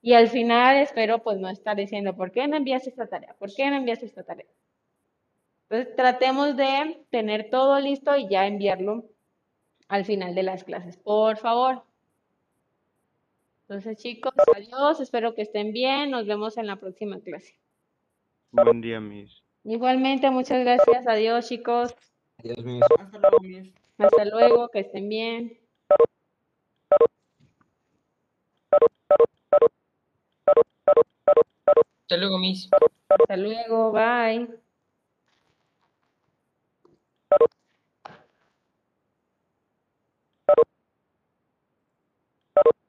Y al final espero pues no estar diciendo, ¿por qué no envías esta tarea? ¿Por qué no envías esta tarea? Entonces tratemos de tener todo listo y ya enviarlo al final de las clases, por favor. Entonces chicos, adiós, espero que estén bien, nos vemos en la próxima clase. Buen día, Miss. Igualmente, muchas gracias, adiós chicos, Adiós, Miss. Hasta luego, hasta luego, que estén bien. Hasta luego, Miss. Hasta luego, bye.